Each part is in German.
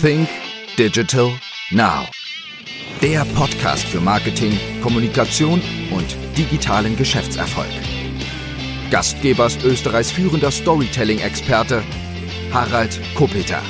Think Digital Now. Der Podcast für Marketing, Kommunikation und digitalen Geschäftserfolg. Gastgeber ist Österreichs führender Storytelling-Experte Harald Kopeter.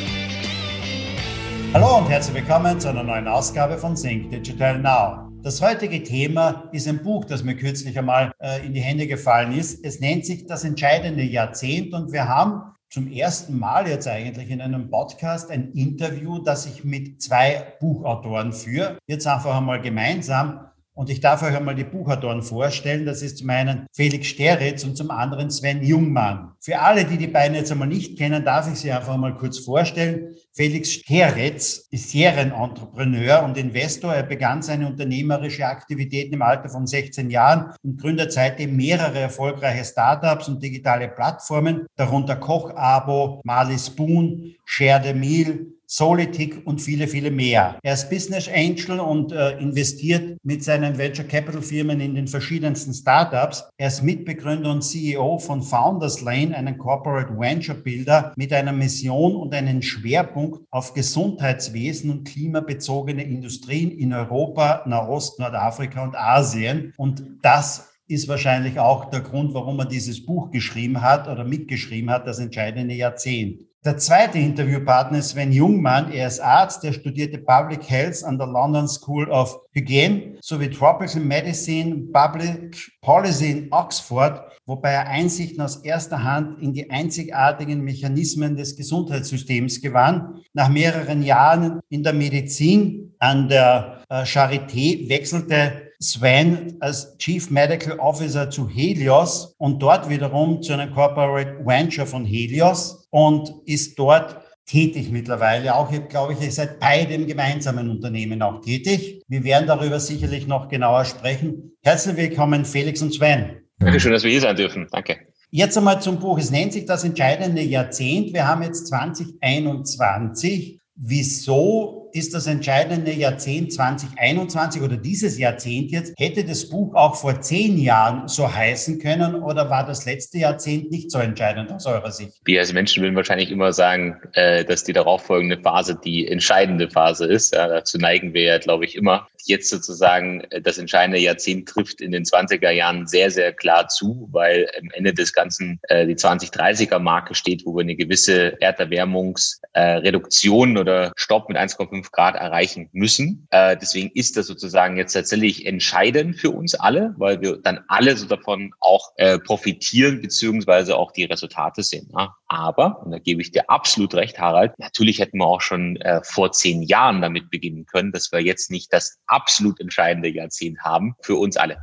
Hallo und herzlich willkommen zu einer neuen Ausgabe von Think Digital Now. Das heutige Thema ist ein Buch, das mir kürzlich einmal äh, in die Hände gefallen ist. Es nennt sich Das entscheidende Jahrzehnt und wir haben zum ersten Mal jetzt eigentlich in einem Podcast ein Interview, das ich mit zwei Buchautoren führe. Jetzt einfach einmal gemeinsam. Und ich darf euch einmal die Buchautoren vorstellen. Das ist zum einen Felix Steritz und zum anderen Sven Jungmann. Für alle, die die beiden jetzt einmal nicht kennen, darf ich sie einfach mal kurz vorstellen. Felix Steritz ist Serienentrepreneur und Investor. Er begann seine unternehmerische Aktivitäten im Alter von 16 Jahren und gründet seitdem mehrere erfolgreiche Startups und digitale Plattformen, darunter Koch-Abo, Marley Spoon, Share the Meal, Solitic und viele, viele mehr. Er ist Business Angel und äh, investiert mit seinen Venture Capital Firmen in den verschiedensten Startups. Er ist Mitbegründer und CEO von Founders Lane, einem Corporate Venture Builder mit einer Mission und einen Schwerpunkt auf Gesundheitswesen und klimabezogene Industrien in Europa, Nahost, Nordafrika und Asien. Und das ist wahrscheinlich auch der Grund, warum er dieses Buch geschrieben hat oder mitgeschrieben hat, das entscheidende Jahrzehnt. Der zweite Interviewpartner ist Sven Jungmann. Er ist Arzt, der studierte Public Health an der London School of Hygiene sowie Tropical Medicine, Public Policy in Oxford, wobei er Einsichten aus erster Hand in die einzigartigen Mechanismen des Gesundheitssystems gewann. Nach mehreren Jahren in der Medizin an der äh, Charité wechselte Sven als Chief Medical Officer zu Helios und dort wiederum zu einem Corporate Venture von Helios und ist dort tätig mittlerweile. Auch, glaube ich, ihr seid bei dem gemeinsamen Unternehmen auch tätig. Wir werden darüber sicherlich noch genauer sprechen. Herzlich willkommen, Felix und Sven. Danke schön, dass wir hier sein dürfen. Danke. Jetzt einmal zum Buch. Es nennt sich das entscheidende Jahrzehnt. Wir haben jetzt 2021. Wieso ist das entscheidende Jahrzehnt 2021 oder dieses Jahrzehnt jetzt. Hätte das Buch auch vor zehn Jahren so heißen können oder war das letzte Jahrzehnt nicht so entscheidend aus eurer Sicht? Wir als Menschen würden wahrscheinlich immer sagen, äh, dass die darauffolgende Phase die entscheidende Phase ist. dazu neigen wir ja, glaube ich, immer. Jetzt sozusagen äh, das entscheidende Jahrzehnt trifft in den 20er Jahren sehr, sehr klar zu, weil am Ende des Ganzen äh, die 2030er Marke steht, wo wir eine gewisse Erderwärmungsreduktion oder Stopp mit 1,5 5 Grad erreichen müssen. Äh, deswegen ist das sozusagen jetzt tatsächlich entscheidend für uns alle, weil wir dann alle so davon auch äh, profitieren, beziehungsweise auch die Resultate sehen. Ja. Aber, und da gebe ich dir absolut recht, Harald, natürlich hätten wir auch schon äh, vor zehn Jahren damit beginnen können, dass wir jetzt nicht das absolut entscheidende Jahrzehnt haben für uns alle.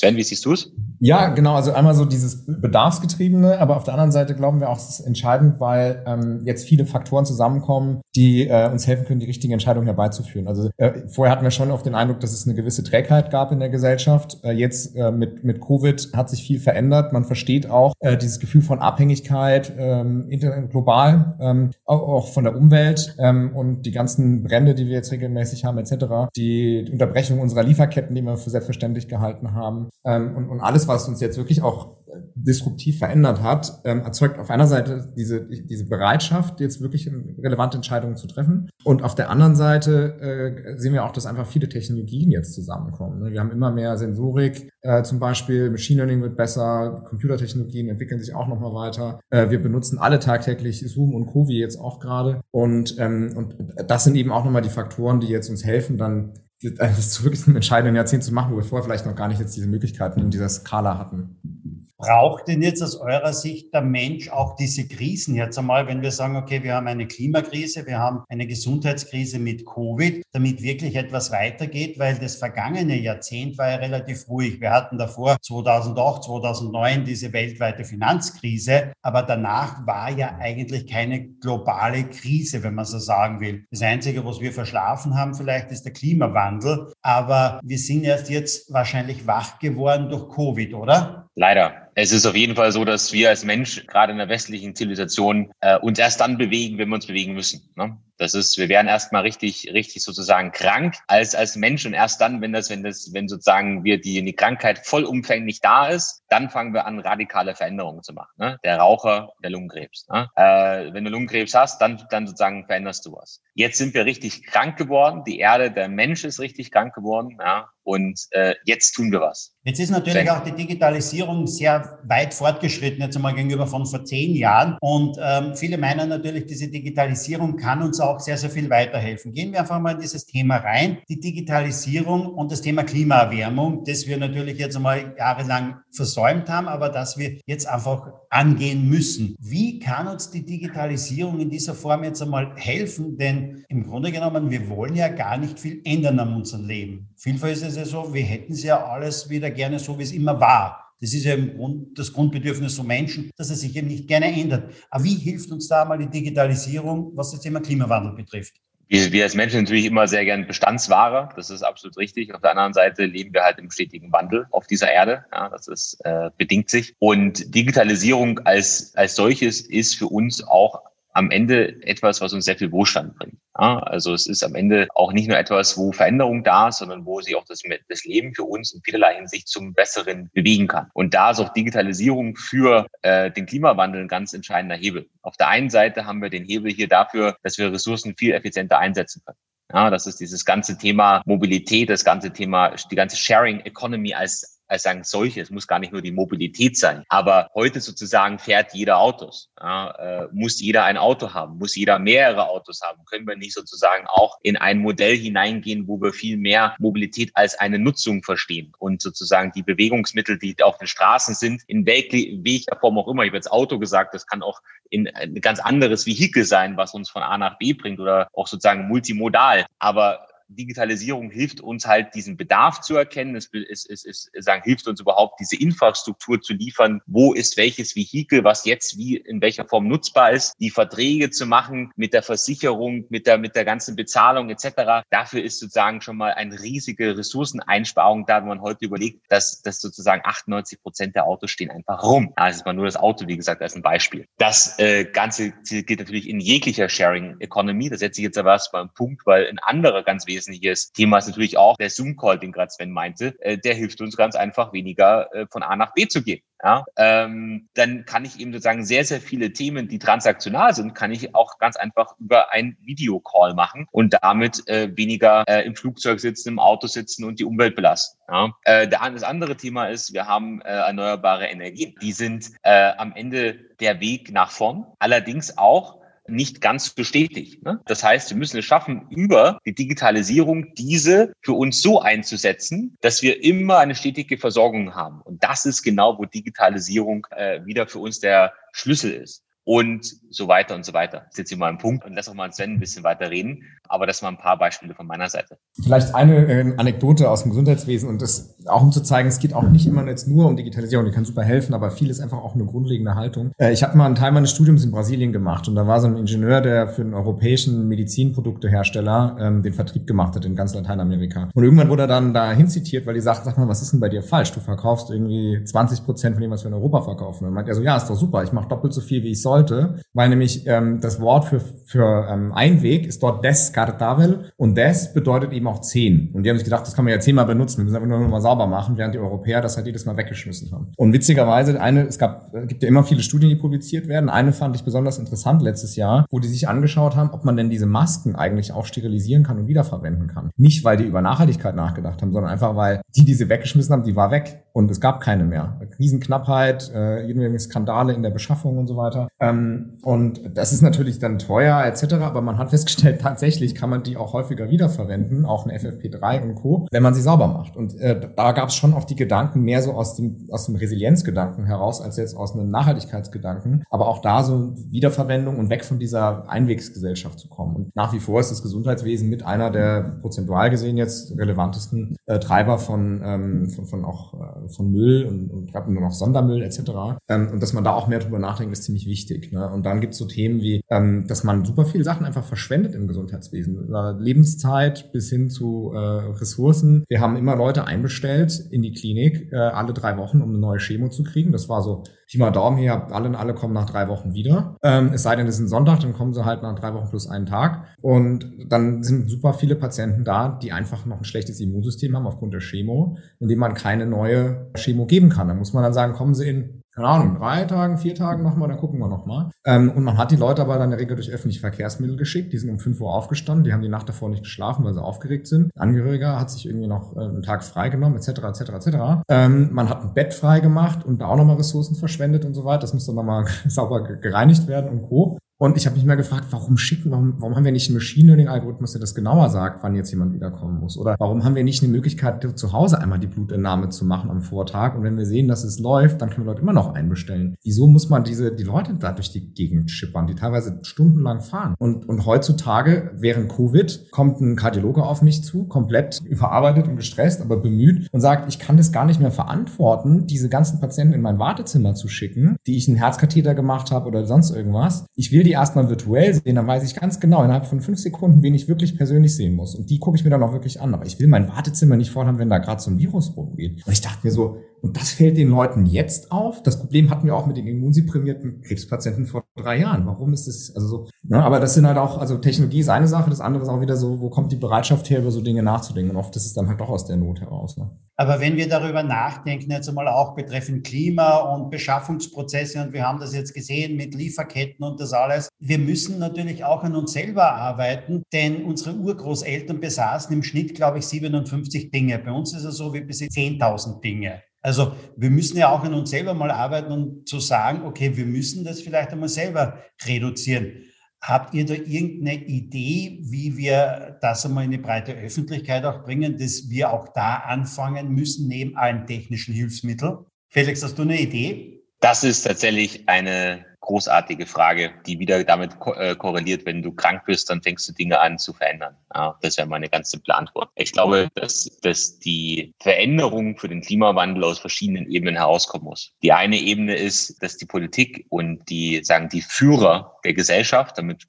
Sven, wie siehst du es? Ja, genau. Also einmal so dieses Bedarfsgetriebene, aber auf der anderen Seite glauben wir auch, es ist entscheidend, weil ähm, jetzt viele Faktoren zusammenkommen, die äh, uns helfen können, die richtige Entscheidung herbeizuführen. Also äh, vorher hatten wir schon oft den Eindruck, dass es eine gewisse Trägheit gab in der Gesellschaft. Äh, jetzt äh, mit, mit Covid hat sich viel verändert. Man versteht auch äh, dieses Gefühl von Abhängigkeit ähm, global, ähm, auch von der Umwelt ähm, und die ganzen Brände, die wir jetzt regelmäßig haben etc. Die Unterbrechung unserer Lieferketten, die wir für selbstverständlich gehalten haben ähm, und, und alles, was uns jetzt wirklich auch äh, disruptiv verändert hat, ähm, erzeugt auf einer Seite diese, diese Bereitschaft, jetzt wirklich relevante Entscheidungen zu treffen. Und auf der anderen Seite äh, sehen wir auch, dass einfach viele Technologien jetzt zusammenkommen. Ne? Wir haben immer mehr Sensorik, äh, zum Beispiel Machine Learning wird besser, Computertechnologien entwickeln sich auch nochmal weiter. Äh, wir benutzen alle tagtäglich Zoom und Covi jetzt auch gerade. Und, ähm, und das sind eben auch nochmal die Faktoren, die jetzt uns helfen, dann das wirklich ein entscheidenden Jahrzehnt zu machen, wo wir vorher vielleicht noch gar nicht jetzt diese Möglichkeiten in dieser Skala hatten. Braucht denn jetzt aus eurer Sicht der Mensch auch diese Krisen jetzt einmal, wenn wir sagen, okay, wir haben eine Klimakrise, wir haben eine Gesundheitskrise mit Covid, damit wirklich etwas weitergeht, weil das vergangene Jahrzehnt war ja relativ ruhig. Wir hatten davor 2008, 2009 diese weltweite Finanzkrise, aber danach war ja eigentlich keine globale Krise, wenn man so sagen will. Das Einzige, was wir verschlafen haben, vielleicht ist der Klimawandel, aber wir sind erst jetzt wahrscheinlich wach geworden durch Covid, oder? Leider. Es ist auf jeden Fall so, dass wir als Mensch gerade in der westlichen Zivilisation äh, uns erst dann bewegen, wenn wir uns bewegen müssen. Ne? Das ist, wir werden erstmal richtig, richtig sozusagen krank als, als Mensch und erst dann, wenn das, wenn das, wenn sozusagen wir die, die Krankheit vollumfänglich da ist, dann fangen wir an, radikale Veränderungen zu machen. Ne? Der Raucher, der Lungenkrebs. Ne? Äh, wenn du Lungenkrebs hast, dann, dann sozusagen veränderst du was. Jetzt sind wir richtig krank geworden. Die Erde, der Mensch ist richtig krank geworden. Ja? Und äh, jetzt tun wir was. Jetzt ist natürlich Wenn, auch die Digitalisierung sehr weit fortgeschritten, jetzt einmal gegenüber von vor zehn Jahren. Und ähm, viele meinen natürlich, diese Digitalisierung kann uns auch sehr, sehr viel weiterhelfen. Gehen wir einfach mal in dieses Thema rein. Die Digitalisierung und das Thema Klimaerwärmung, das wir natürlich jetzt einmal jahrelang versäumt haben, aber das wir jetzt einfach angehen müssen. Wie kann uns die Digitalisierung in dieser Form jetzt einmal helfen? Denn im Grunde genommen, wir wollen ja gar nicht viel ändern an unserem Leben. Vielfach ist es ja so, wir hätten es ja alles wieder gerne so, wie es immer war. Das ist ja im Grund, das Grundbedürfnis von Menschen, dass es sich eben nicht gerne ändert. Aber wie hilft uns da mal die Digitalisierung, was das Thema Klimawandel betrifft? Wir, wir als Menschen natürlich immer sehr gern Bestandsware, das ist absolut richtig. Auf der anderen Seite leben wir halt im stetigen Wandel auf dieser Erde, ja, das ist äh, bedingt sich. Und Digitalisierung als als solches ist für uns auch am Ende etwas, was uns sehr viel Wohlstand bringt. Ja, also es ist am Ende auch nicht nur etwas, wo Veränderung da ist, sondern wo sich auch das, das Leben für uns in vielerlei Hinsicht zum Besseren bewegen kann. Und da ist auch Digitalisierung für äh, den Klimawandel ein ganz entscheidender Hebel. Auf der einen Seite haben wir den Hebel hier dafür, dass wir Ressourcen viel effizienter einsetzen können. Ja, das ist dieses ganze Thema Mobilität, das ganze Thema, die ganze Sharing Economy als als sagen solche. Es muss gar nicht nur die Mobilität sein. Aber heute sozusagen fährt jeder Autos. Ja, äh, muss jeder ein Auto haben? Muss jeder mehrere Autos haben? Können wir nicht sozusagen auch in ein Modell hineingehen, wo wir viel mehr Mobilität als eine Nutzung verstehen und sozusagen die Bewegungsmittel, die auf den Straßen sind, in welcher Form auch immer. Ich habe jetzt Auto gesagt, das kann auch in ein ganz anderes Vehikel sein, was uns von A nach B bringt oder auch sozusagen multimodal. Aber Digitalisierung hilft uns halt, diesen Bedarf zu erkennen. Es, es, es, es sagen, hilft uns überhaupt, diese Infrastruktur zu liefern. Wo ist welches Vehikel, was jetzt wie in welcher Form nutzbar ist, die Verträge zu machen mit der Versicherung, mit der, mit der ganzen Bezahlung etc. Dafür ist sozusagen schon mal eine riesige Ressourceneinsparung da, wenn man heute überlegt, dass, dass sozusagen 98 Prozent der Autos stehen einfach rum. Also ist mal nur das Auto, wie gesagt, als ein Beispiel. Das äh, Ganze gilt natürlich in jeglicher Sharing Economy. Da setze ich jetzt aber erst mal einen Punkt, weil ein anderer ganz wesentlicher wesentliches Thema ist natürlich auch der Zoom-Call, den gerade Sven meinte. Äh, der hilft uns ganz einfach weniger äh, von A nach B zu gehen. Ja, ähm, dann kann ich eben sozusagen sehr, sehr viele Themen, die transaktional sind, kann ich auch ganz einfach über ein Videocall machen und damit äh, weniger äh, im Flugzeug sitzen, im Auto sitzen und die Umwelt belasten. Ja. Äh, das andere Thema ist, wir haben äh, erneuerbare Energien. Die sind äh, am Ende der Weg nach vorn. Allerdings auch nicht ganz bestätigt. Ne? Das heißt, wir müssen es schaffen, über die Digitalisierung diese für uns so einzusetzen, dass wir immer eine stetige Versorgung haben. Und das ist genau, wo Digitalisierung äh, wieder für uns der Schlüssel ist und so weiter und so weiter. Das ist jetzt hier mal ein Punkt und lass auch mal Sven ein bisschen weiter reden. Aber das waren ein paar Beispiele von meiner Seite. Vielleicht eine äh, Anekdote aus dem Gesundheitswesen und das auch um zu zeigen, es geht auch nicht immer jetzt nur um Digitalisierung, die kann super helfen, aber viel ist einfach auch eine grundlegende Haltung. Äh, ich habe mal einen Teil meines Studiums in Brasilien gemacht und da war so ein Ingenieur, der für einen europäischen Medizinproduktehersteller ähm, den Vertrieb gemacht hat in ganz Lateinamerika. Und irgendwann wurde er dann dahin zitiert, weil die sagt, sag mal, was ist denn bei dir falsch? Du verkaufst irgendwie 20 Prozent von dem, was wir in Europa verkaufen. Und dann meint er so, ja, ist doch super, ich mache doppelt so viel, wie ich sollte, weil nämlich ähm, das Wort für, für ähm, Einweg ist dort Desk descartável und des bedeutet eben auch zehn. Und die haben sich gedacht, das kann man ja zehnmal benutzen, wir müssen einfach nur mal sauber machen, während die Europäer das halt jedes Mal weggeschmissen haben. Und witzigerweise, eine, es gab, es gibt ja immer viele Studien, die publiziert werden. Eine fand ich besonders interessant letztes Jahr, wo die sich angeschaut haben, ob man denn diese Masken eigentlich auch sterilisieren kann und wiederverwenden kann. Nicht, weil die über Nachhaltigkeit nachgedacht haben, sondern einfach, weil die, die sie weggeschmissen haben, die war weg und es gab keine mehr. Riesenknappheit, äh, irgendwelche Skandale in der Beschaffung und so weiter. Ähm, und das ist natürlich dann teuer etc., aber man hat festgestellt, tatsächlich kann man die auch häufiger wiederverwenden, auch eine FFP3 und Co., wenn man sie sauber macht. Und äh, da gab es schon auch die Gedanken mehr so aus dem, aus dem Resilienzgedanken heraus, als jetzt aus einem Nachhaltigkeitsgedanken. Aber auch da so Wiederverwendung und weg von dieser Einwegsgesellschaft zu kommen. Und nach wie vor ist das Gesundheitswesen mit einer der prozentual gesehen jetzt relevantesten äh, Treiber von, ähm, von, von auch äh, von Müll und, und gerade nur noch Sondermüll etc. Ähm, und dass man da auch mehr drüber nachdenkt, ist ziemlich wichtig. Ne? Und dann gibt es so Themen wie, ähm, dass man super viele Sachen einfach verschwendet im Gesundheitswesen. Lebenszeit bis hin zu äh, Ressourcen. Wir haben immer Leute einbestellt in die Klinik äh, alle drei Wochen, um eine neue Chemo zu kriegen. Das war so Pi mal Daumen hier, alle und alle kommen nach drei Wochen wieder. Ähm, es sei denn, es ist ein Sonntag, dann kommen sie halt nach drei Wochen plus einen Tag. Und dann sind super viele Patienten da, die einfach noch ein schlechtes Immunsystem haben aufgrund der Chemo, indem man keine neue Chemo geben kann. Da muss man dann sagen, kommen sie in keine Ahnung, drei Tagen, vier Tagen nochmal, dann gucken wir nochmal. Ähm, und man hat die Leute aber dann in der Regel durch öffentliche Verkehrsmittel geschickt. Die sind um fünf Uhr aufgestanden, die haben die Nacht davor nicht geschlafen, weil sie aufgeregt sind. Angehöriger hat sich irgendwie noch äh, einen Tag freigenommen, etc., etc., etc. Ähm, man hat ein Bett frei gemacht und da auch nochmal Ressourcen verschwendet und so weiter. Das muss dann nochmal sauber gereinigt werden und Co. Und ich habe mich mal gefragt, warum schicken, warum, warum haben wir nicht einen Machine Learning Algorithmus, der das genauer sagt, wann jetzt jemand wiederkommen muss? Oder warum haben wir nicht eine Möglichkeit, zu Hause einmal die Blutentnahme zu machen am Vortag? Und wenn wir sehen, dass es läuft, dann können wir Leute immer noch einbestellen. Wieso muss man diese, die Leute da durch die Gegend schippern, die teilweise stundenlang fahren? Und, und heutzutage, während Covid, kommt ein Kardiologe auf mich zu, komplett überarbeitet und gestresst, aber bemüht und sagt, ich kann das gar nicht mehr verantworten, diese ganzen Patienten in mein Wartezimmer zu schicken, die ich einen Herzkatheter gemacht habe oder sonst irgendwas. Ich will die die erstmal virtuell sehen, dann weiß ich ganz genau innerhalb von fünf Sekunden, wen ich wirklich persönlich sehen muss. Und die gucke ich mir dann auch wirklich an. Aber ich will mein Wartezimmer nicht fordern, wenn da gerade so ein Virus rumgeht. Und ich dachte mir so, und das fällt den Leuten jetzt auf. Das Problem hatten wir auch mit den immunsupprimierten Krebspatienten vor drei Jahren. Warum ist das, also so, ne? aber das sind halt auch, also Technologie ist eine Sache, das andere ist auch wieder so, wo kommt die Bereitschaft her, über so Dinge nachzudenken? Und oft ist es dann halt doch aus der Not heraus. Ne? Aber wenn wir darüber nachdenken, jetzt einmal auch betreffend Klima und Beschaffungsprozesse, und wir haben das jetzt gesehen mit Lieferketten und das alles, wir müssen natürlich auch an uns selber arbeiten, denn unsere Urgroßeltern besaßen im Schnitt, glaube ich, 57 Dinge. Bei uns ist es so wie bis 10.000 Dinge. Also wir müssen ja auch an uns selber mal arbeiten und zu sagen, okay, wir müssen das vielleicht einmal selber reduzieren. Habt ihr da irgendeine Idee, wie wir das einmal in die breite Öffentlichkeit auch bringen, dass wir auch da anfangen müssen, neben allen technischen Hilfsmitteln? Felix, hast du eine Idee? Das ist tatsächlich eine großartige Frage, die wieder damit ko äh, korreliert, wenn du krank bist, dann fängst du Dinge an zu verändern. Ja, das wäre meine ganz simple Antwort. Ich glaube, dass, dass die Veränderung für den Klimawandel aus verschiedenen Ebenen herauskommen muss. Die eine Ebene ist, dass die Politik und die, sagen, die Führer der Gesellschaft, damit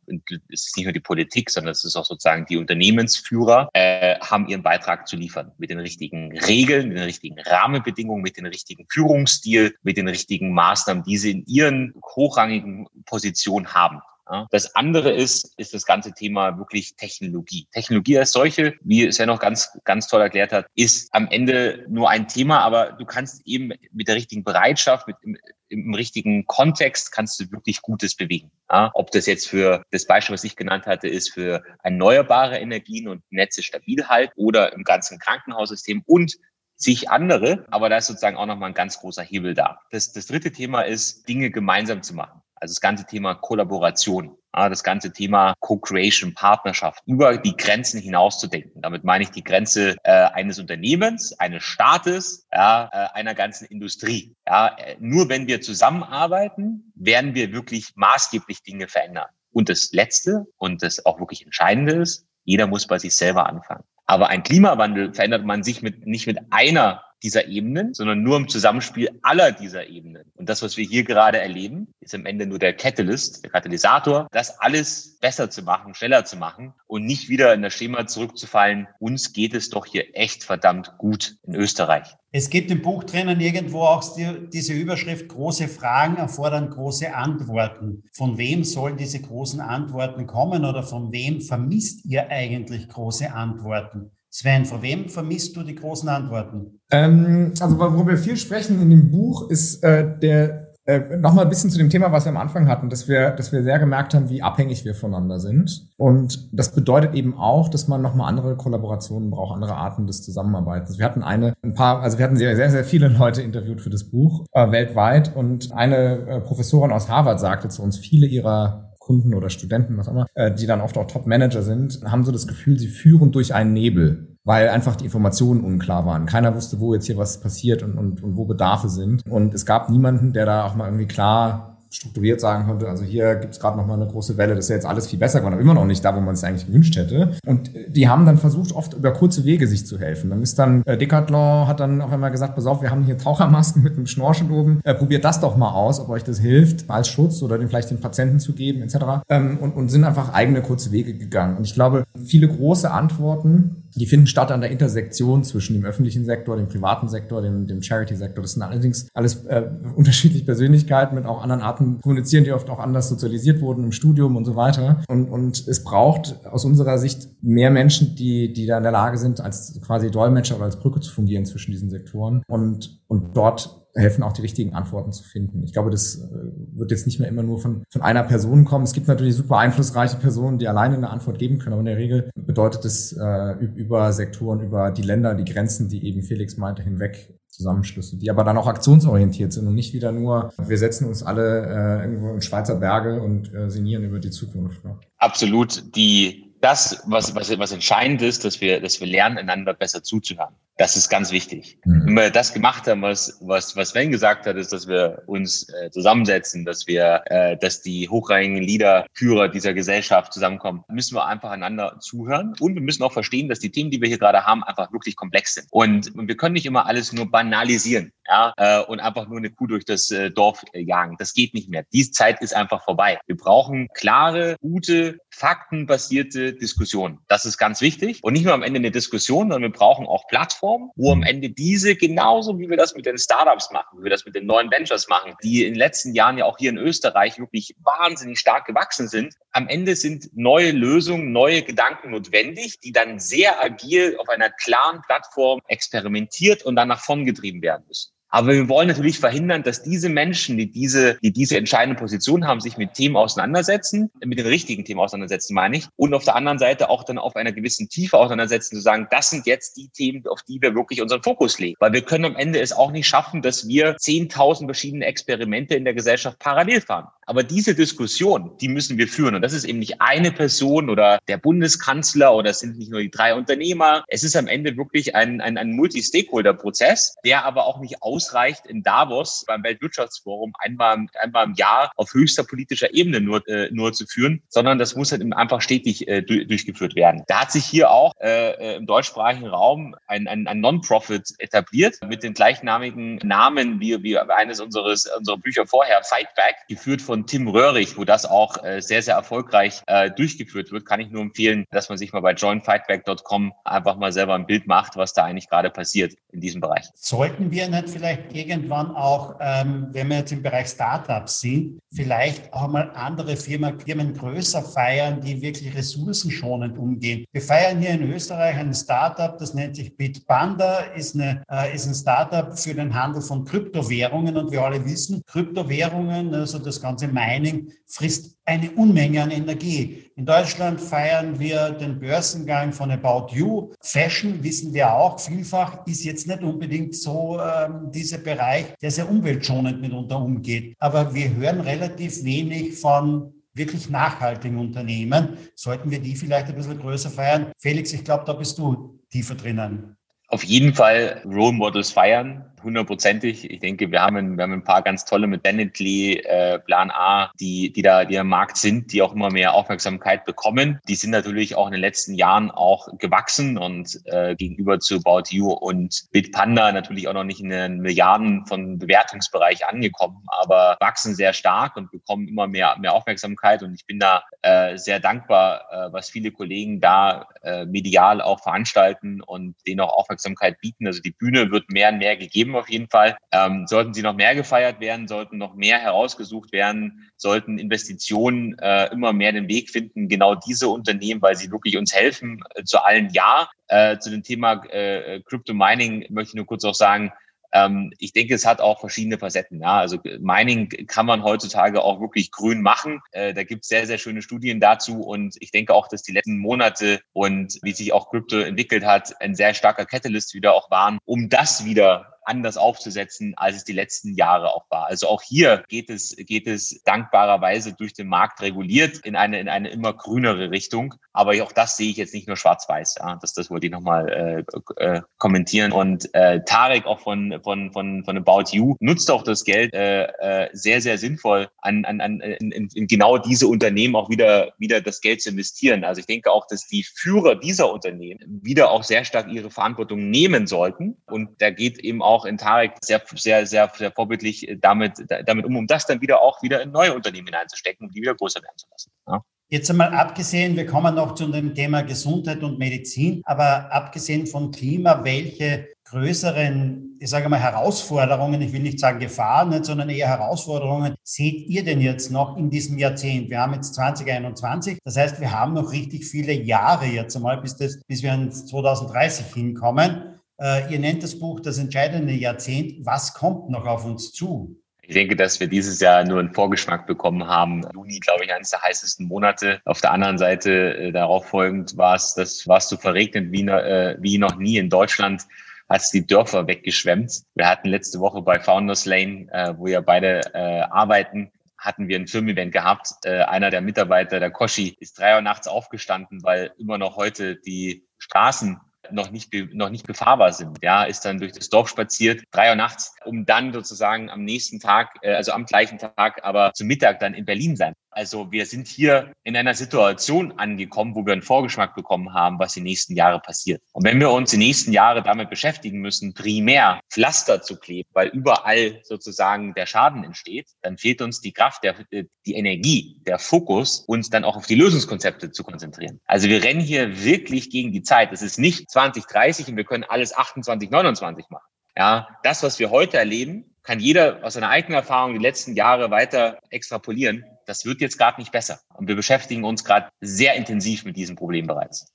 ist es nicht nur die Politik, sondern es ist auch sozusagen die Unternehmensführer, äh, haben ihren Beitrag zu liefern. Mit den richtigen Regeln, mit den richtigen Rahmenbedingungen, mit den richtigen Führungsstil, mit den richtigen Maßnahmen, die sie in ihren hochrangigen Positionen haben. Das andere ist, ist das ganze Thema wirklich Technologie. Technologie als solche, wie es ja noch ganz, ganz toll erklärt hat, ist am Ende nur ein Thema, aber du kannst eben mit der richtigen Bereitschaft, mit im, im richtigen Kontext kannst du wirklich Gutes bewegen. Ja, ob das jetzt für das Beispiel, was ich genannt hatte, ist für erneuerbare Energien und Netze stabil halten oder im ganzen Krankenhaussystem und sich andere, aber da ist sozusagen auch nochmal ein ganz großer Hebel da. Das, das dritte Thema ist, Dinge gemeinsam zu machen. Also das ganze Thema Kollaboration, das ganze Thema Co-Creation, Partnerschaft, über die Grenzen hinaus zu denken. Damit meine ich die Grenze äh, eines Unternehmens, eines Staates, äh, einer ganzen Industrie. Äh, nur wenn wir zusammenarbeiten, werden wir wirklich maßgeblich Dinge verändern. Und das Letzte und das auch wirklich Entscheidende ist, jeder muss bei sich selber anfangen. Aber ein Klimawandel verändert man sich mit, nicht mit einer dieser Ebenen, sondern nur im Zusammenspiel aller dieser Ebenen. Und das, was wir hier gerade erleben, ist am Ende nur der Catalyst, der Katalysator, das alles besser zu machen, schneller zu machen und nicht wieder in das Schema zurückzufallen. Uns geht es doch hier echt verdammt gut in Österreich. Es gibt im Buch drinnen irgendwo auch die, diese Überschrift, große Fragen erfordern große Antworten. Von wem sollen diese großen Antworten kommen oder von wem vermisst ihr eigentlich große Antworten? Sven, von wem vermisst du die großen Antworten? Ähm, also worüber wir viel sprechen in dem Buch ist äh, der äh, nochmal ein bisschen zu dem Thema, was wir am Anfang hatten, dass wir, dass wir sehr gemerkt haben, wie abhängig wir voneinander sind. Und das bedeutet eben auch, dass man nochmal andere Kollaborationen braucht, andere Arten des Zusammenarbeitens. Wir hatten eine, ein paar, also wir hatten sehr, sehr, sehr viele Leute interviewt für das Buch äh, weltweit und eine äh, Professorin aus Harvard sagte zu uns, viele ihrer Kunden oder Studenten, was auch immer, äh, die dann oft auch Top-Manager sind, haben so das Gefühl, sie führen durch einen Nebel, weil einfach die Informationen unklar waren. Keiner wusste, wo jetzt hier was passiert und, und, und wo Bedarfe sind. Und es gab niemanden, der da auch mal irgendwie klar strukturiert sagen konnte, also hier gibt es gerade noch mal eine große Welle, das ist ja jetzt alles viel besser geworden, aber immer noch nicht da, wo man es eigentlich gewünscht hätte. Und die haben dann versucht, oft über kurze Wege sich zu helfen. Dann ist dann, äh, Decathlon hat dann auf einmal gesagt, pass auf, wir haben hier Tauchermasken mit einem Schnorchel oben, äh, probiert das doch mal aus, ob euch das hilft, als Schutz oder den vielleicht den Patienten zu geben, etc. Ähm, und, und sind einfach eigene kurze Wege gegangen. Und ich glaube, viele große Antworten die finden statt an der Intersektion zwischen dem öffentlichen Sektor, dem privaten Sektor, dem, dem Charity-Sektor. Das sind allerdings alles äh, unterschiedliche Persönlichkeiten mit auch anderen Arten kommunizieren, die oft auch anders sozialisiert wurden im Studium und so weiter. Und, und es braucht aus unserer Sicht mehr Menschen, die, die da in der Lage sind, als quasi Dolmetscher oder als Brücke zu fungieren zwischen diesen Sektoren und, und dort helfen, auch die richtigen Antworten zu finden. Ich glaube, das äh, wird jetzt nicht mehr immer nur von, von einer Person kommen. Es gibt natürlich super einflussreiche Personen, die alleine eine Antwort geben können, aber in der Regel bedeutet es äh, über Sektoren, über die Länder, die Grenzen, die eben Felix meinte, hinweg Zusammenschlüsse, die aber dann auch aktionsorientiert sind und nicht wieder nur, wir setzen uns alle äh, irgendwo in Schweizer Berge und äh, sinnieren über die Zukunft. Ne? Absolut. Die das, was, was, was entscheidend ist, dass wir, dass wir lernen, einander besser zuzuhören. Das ist ganz wichtig. Mhm. Wenn wir das gemacht haben, was, was, was Sven gesagt hat, ist, dass wir uns äh, zusammensetzen, dass wir, äh, dass die hochrangigen Leader, Führer dieser Gesellschaft zusammenkommen, müssen wir einfach einander zuhören. Und wir müssen auch verstehen, dass die Themen, die wir hier gerade haben, einfach wirklich komplex sind. Und, und wir können nicht immer alles nur banalisieren, ja, äh, und einfach nur eine Kuh durch das äh, Dorf jagen. Das geht nicht mehr. Diese Zeit ist einfach vorbei. Wir brauchen klare, gute, faktenbasierte Diskussion. Das ist ganz wichtig. Und nicht nur am Ende eine Diskussion, sondern wir brauchen auch Plattformen, wo am Ende diese genauso wie wir das mit den Startups machen, wie wir das mit den neuen Ventures machen, die in den letzten Jahren ja auch hier in Österreich wirklich wahnsinnig stark gewachsen sind. Am Ende sind neue Lösungen, neue Gedanken notwendig, die dann sehr agil auf einer klaren Plattform experimentiert und dann nach vorn getrieben werden müssen. Aber wir wollen natürlich verhindern, dass diese Menschen, die diese, die diese entscheidende Position haben, sich mit Themen auseinandersetzen, mit den richtigen Themen auseinandersetzen, meine ich, und auf der anderen Seite auch dann auf einer gewissen Tiefe auseinandersetzen, zu sagen, das sind jetzt die Themen, auf die wir wirklich unseren Fokus legen. Weil wir können am Ende es auch nicht schaffen, dass wir 10.000 verschiedene Experimente in der Gesellschaft parallel fahren. Aber diese Diskussion, die müssen wir führen. Und das ist eben nicht eine Person oder der Bundeskanzler oder es sind nicht nur die drei Unternehmer. Es ist am Ende wirklich ein, ein, ein Multi-Stakeholder-Prozess, der aber auch nicht ausreicht in Davos beim Weltwirtschaftsforum einmal, einmal im Jahr auf höchster politischer Ebene nur, äh, nur zu führen, sondern das muss halt einfach stetig äh, durchgeführt werden. Da hat sich hier auch äh, äh, im deutschsprachigen Raum ein, ein, ein Non-Profit etabliert mit den gleichnamigen Namen wie, wie eines unseres unserer Bücher vorher, Fightback, geführt von Tim Röhrig, wo das auch äh, sehr, sehr erfolgreich äh, durchgeführt wird, kann ich nur empfehlen, dass man sich mal bei joinfightback.com einfach mal selber ein Bild macht, was da eigentlich gerade passiert in diesem Bereich. Sollten wir nicht vielleicht irgendwann auch, ähm, wenn wir jetzt im Bereich Startups sind, vielleicht auch mal andere Firmen, Firmen größer feiern, die wirklich ressourcenschonend umgehen? Wir feiern hier in Österreich ein Startup, das nennt sich Bitpanda, ist, eine, äh, ist ein Startup für den Handel von Kryptowährungen und wir alle wissen, Kryptowährungen, also das ganze Mining frisst eine Unmenge an Energie. In Deutschland feiern wir den Börsengang von About You. Fashion, wissen wir auch, vielfach ist jetzt nicht unbedingt so ähm, dieser Bereich, der sehr umweltschonend mitunter umgeht. Aber wir hören relativ wenig von wirklich nachhaltigen Unternehmen. Sollten wir die vielleicht ein bisschen größer feiern? Felix, ich glaube, da bist du tiefer drinnen. Auf jeden Fall Role Models feiern hundertprozentig. Ich denke, wir haben, wir haben ein paar ganz tolle mit Bentley, äh, Plan A, die, die da, die am Markt sind, die auch immer mehr Aufmerksamkeit bekommen. Die sind natürlich auch in den letzten Jahren auch gewachsen und äh, gegenüber zu About You und Bitpanda natürlich auch noch nicht in den Milliarden von Bewertungsbereich angekommen, aber wachsen sehr stark und bekommen immer mehr, mehr Aufmerksamkeit. Und ich bin da äh, sehr dankbar, äh, was viele Kollegen da äh, medial auch veranstalten und denen auch Aufmerksamkeit bieten. Also die Bühne wird mehr und mehr gegeben geben auf jeden Fall. Ähm, sollten sie noch mehr gefeiert werden, sollten noch mehr herausgesucht werden, sollten Investitionen äh, immer mehr den Weg finden, genau diese Unternehmen, weil sie wirklich uns helfen, äh, zu allen Ja. Äh, zu dem Thema äh, Crypto Mining möchte ich nur kurz auch sagen, ähm, ich denke, es hat auch verschiedene Facetten. Ja. Also Mining kann man heutzutage auch wirklich grün machen. Äh, da gibt es sehr, sehr schöne Studien dazu. Und ich denke auch, dass die letzten Monate und wie sich auch Krypto entwickelt hat, ein sehr starker Catalyst wieder auch waren, um das wieder anders aufzusetzen, als es die letzten Jahre auch war. Also auch hier geht es, geht es dankbarerweise durch den Markt reguliert in eine, in eine immer grünere Richtung. Aber auch das sehe ich jetzt nicht nur schwarz-weiß. Ja. Das, das wollte ich nochmal äh, äh, kommentieren. Und äh, Tarek auch von, von, von, von About You nutzt auch das Geld äh, äh, sehr, sehr sinnvoll an, an, an in, in genau diese Unternehmen auch wieder, wieder das Geld zu investieren. Also ich denke auch, dass die Führer dieser Unternehmen wieder auch sehr stark ihre Verantwortung nehmen sollten. Und da geht eben auch in Tarek sehr, sehr, sehr, sehr vorbildlich damit, damit um, um das dann wieder auch wieder in neue Unternehmen hineinzustecken, um die wieder größer werden zu lassen. Ja. Jetzt einmal abgesehen, wir kommen noch zu dem Thema Gesundheit und Medizin, aber abgesehen von Klima, welche größeren, ich sage mal, Herausforderungen, ich will nicht sagen Gefahren, sondern eher Herausforderungen, seht ihr denn jetzt noch in diesem Jahrzehnt? Wir haben jetzt 2021, das heißt, wir haben noch richtig viele Jahre jetzt einmal, bis, das, bis wir ins 2030 hinkommen. Äh, ihr nennt das Buch das entscheidende Jahrzehnt. Was kommt noch auf uns zu? Ich denke, dass wir dieses Jahr nur einen Vorgeschmack bekommen haben. Juni, glaube ich, eines der heißesten Monate. Auf der anderen Seite äh, darauf folgend war es, das war es so verregnet wie, äh, wie noch nie in Deutschland hat die Dörfer weggeschwemmt. Wir hatten letzte Woche bei Founders Lane, äh, wo ja beide äh, arbeiten, hatten wir ein Firmen-Event gehabt. Äh, einer der Mitarbeiter, der Koshi, ist drei Uhr nachts aufgestanden, weil immer noch heute die Straßen noch nicht, noch nicht befahrbar sind. Ja, ist dann durch das Dorf spaziert, drei Uhr nachts, um dann sozusagen am nächsten Tag, äh, also am gleichen Tag, aber zum Mittag dann in Berlin sein. Also wir sind hier in einer Situation angekommen, wo wir einen Vorgeschmack bekommen haben, was die nächsten Jahre passiert. Und wenn wir uns die nächsten Jahre damit beschäftigen müssen, primär Pflaster zu kleben, weil überall sozusagen der Schaden entsteht, dann fehlt uns die Kraft, der, die Energie, der Fokus, uns dann auch auf die Lösungskonzepte zu konzentrieren. Also wir rennen hier wirklich gegen die Zeit. Es ist nicht 2030 und wir können alles 28, 29 machen. Ja, das, was wir heute erleben, kann jeder aus seiner eigenen Erfahrung die letzten Jahre weiter extrapolieren. Das wird jetzt gerade nicht besser. Und wir beschäftigen uns gerade sehr intensiv mit diesem Problem bereits.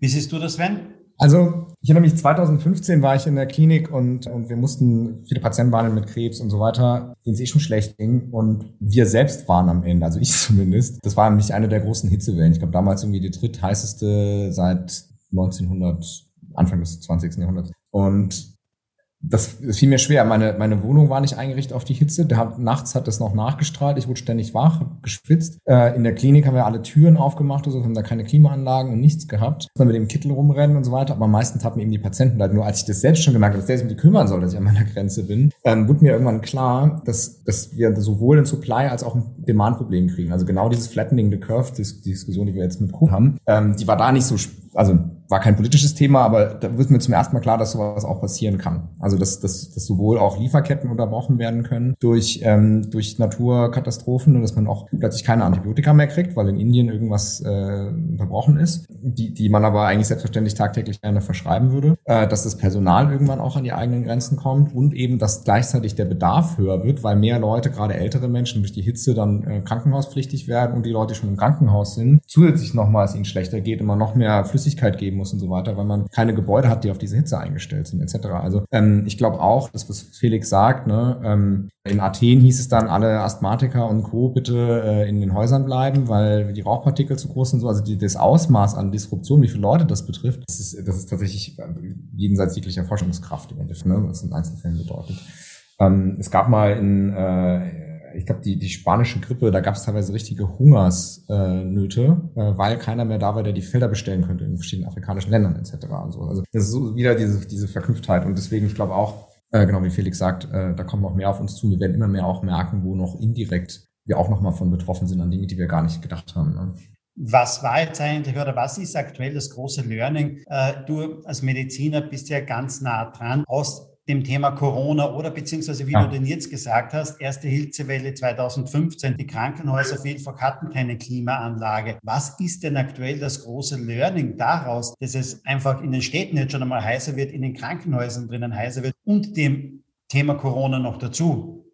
Wie siehst du das, Sven? Also, ich erinnere mich, 2015 war ich in der Klinik und, und wir mussten viele Patienten behandeln mit Krebs und so weiter, denen es eh schon schlecht ging. Und wir selbst waren am Ende, also ich zumindest. Das war nämlich eine der großen Hitzewellen. Ich glaube, damals irgendwie die drittheißeste seit 1900, Anfang des 20. Jahrhunderts. Und das, das fiel mir schwer. Meine, meine Wohnung war nicht eingerichtet auf die Hitze. Hat, nachts hat das noch nachgestrahlt. Ich wurde ständig wach, hab geschwitzt. Äh, in der Klinik haben wir alle Türen aufgemacht, also haben da keine Klimaanlagen und nichts gehabt. Dann mit dem Kittel rumrennen und so weiter. Aber meistens hatten eben die Patienten leid. Nur als ich das selbst schon gemerkt habe, dass der sich um die kümmern soll, dass ich an meiner Grenze bin, ähm, wurde mir irgendwann klar, dass, dass wir sowohl ein Supply als auch ein Demand-Problem kriegen. Also genau dieses Flattening the Curve, die Diskussion, die wir jetzt mit Kuh haben, ähm, die war da nicht so, also war kein politisches Thema, aber da wird mir zum ersten Mal klar, dass sowas auch passieren kann. Also dass, dass, dass sowohl auch Lieferketten unterbrochen werden können durch, ähm, durch Naturkatastrophen und dass man auch plötzlich keine Antibiotika mehr kriegt, weil in Indien irgendwas äh, unterbrochen ist, die, die man aber eigentlich selbstverständlich tagtäglich gerne verschreiben würde, äh, dass das Personal irgendwann auch an die eigenen Grenzen kommt und eben, dass gleichzeitig der Bedarf höher wird, weil mehr Leute, gerade ältere Menschen, durch die Hitze dann äh, krankenhauspflichtig werden und die Leute, schon im Krankenhaus sind, zusätzlich nochmal es ihnen schlechter geht, immer noch mehr Flüssigkeit geben muss und so weiter, weil man keine Gebäude hat, die auf diese Hitze eingestellt sind, etc. Also ähm, ich glaube auch, das, was Felix sagt, ne, ähm, in Athen hieß es dann, alle Asthmatiker und Co. bitte äh, in den Häusern bleiben, weil die Rauchpartikel zu groß sind. So. Also die, das Ausmaß an Disruption, wie viele Leute das betrifft, das ist, das ist tatsächlich jenseits jeglicher Forschungskraft im Endeffekt, ne, was in Einzelfällen bedeutet. Ähm, es gab mal in äh, ich glaube, die, die spanische Grippe, da gab es teilweise richtige Hungersnöte, äh, weil keiner mehr da war, der die Felder bestellen könnte in verschiedenen afrikanischen Ländern etc. Und so. Also das ist so wieder diese, diese Verknüpftheit. Und deswegen, ich glaube auch, äh, genau wie Felix sagt, äh, da kommt noch mehr auf uns zu. Wir werden immer mehr auch merken, wo noch indirekt wir auch nochmal von betroffen sind an Dinge, die wir gar nicht gedacht haben. Ne? Was war jetzt eigentlich oder was ist aktuell das große Learning? Äh, du als Mediziner bist ja ganz nah dran aus dem Thema Corona oder beziehungsweise wie ja. du denn jetzt gesagt hast, erste Hitzewelle 2015, die Krankenhäuser vielfach hatten keine Klimaanlage. Was ist denn aktuell das große Learning daraus, dass es einfach in den Städten jetzt schon einmal heißer wird, in den Krankenhäusern drinnen heißer wird und dem Thema Corona noch dazu?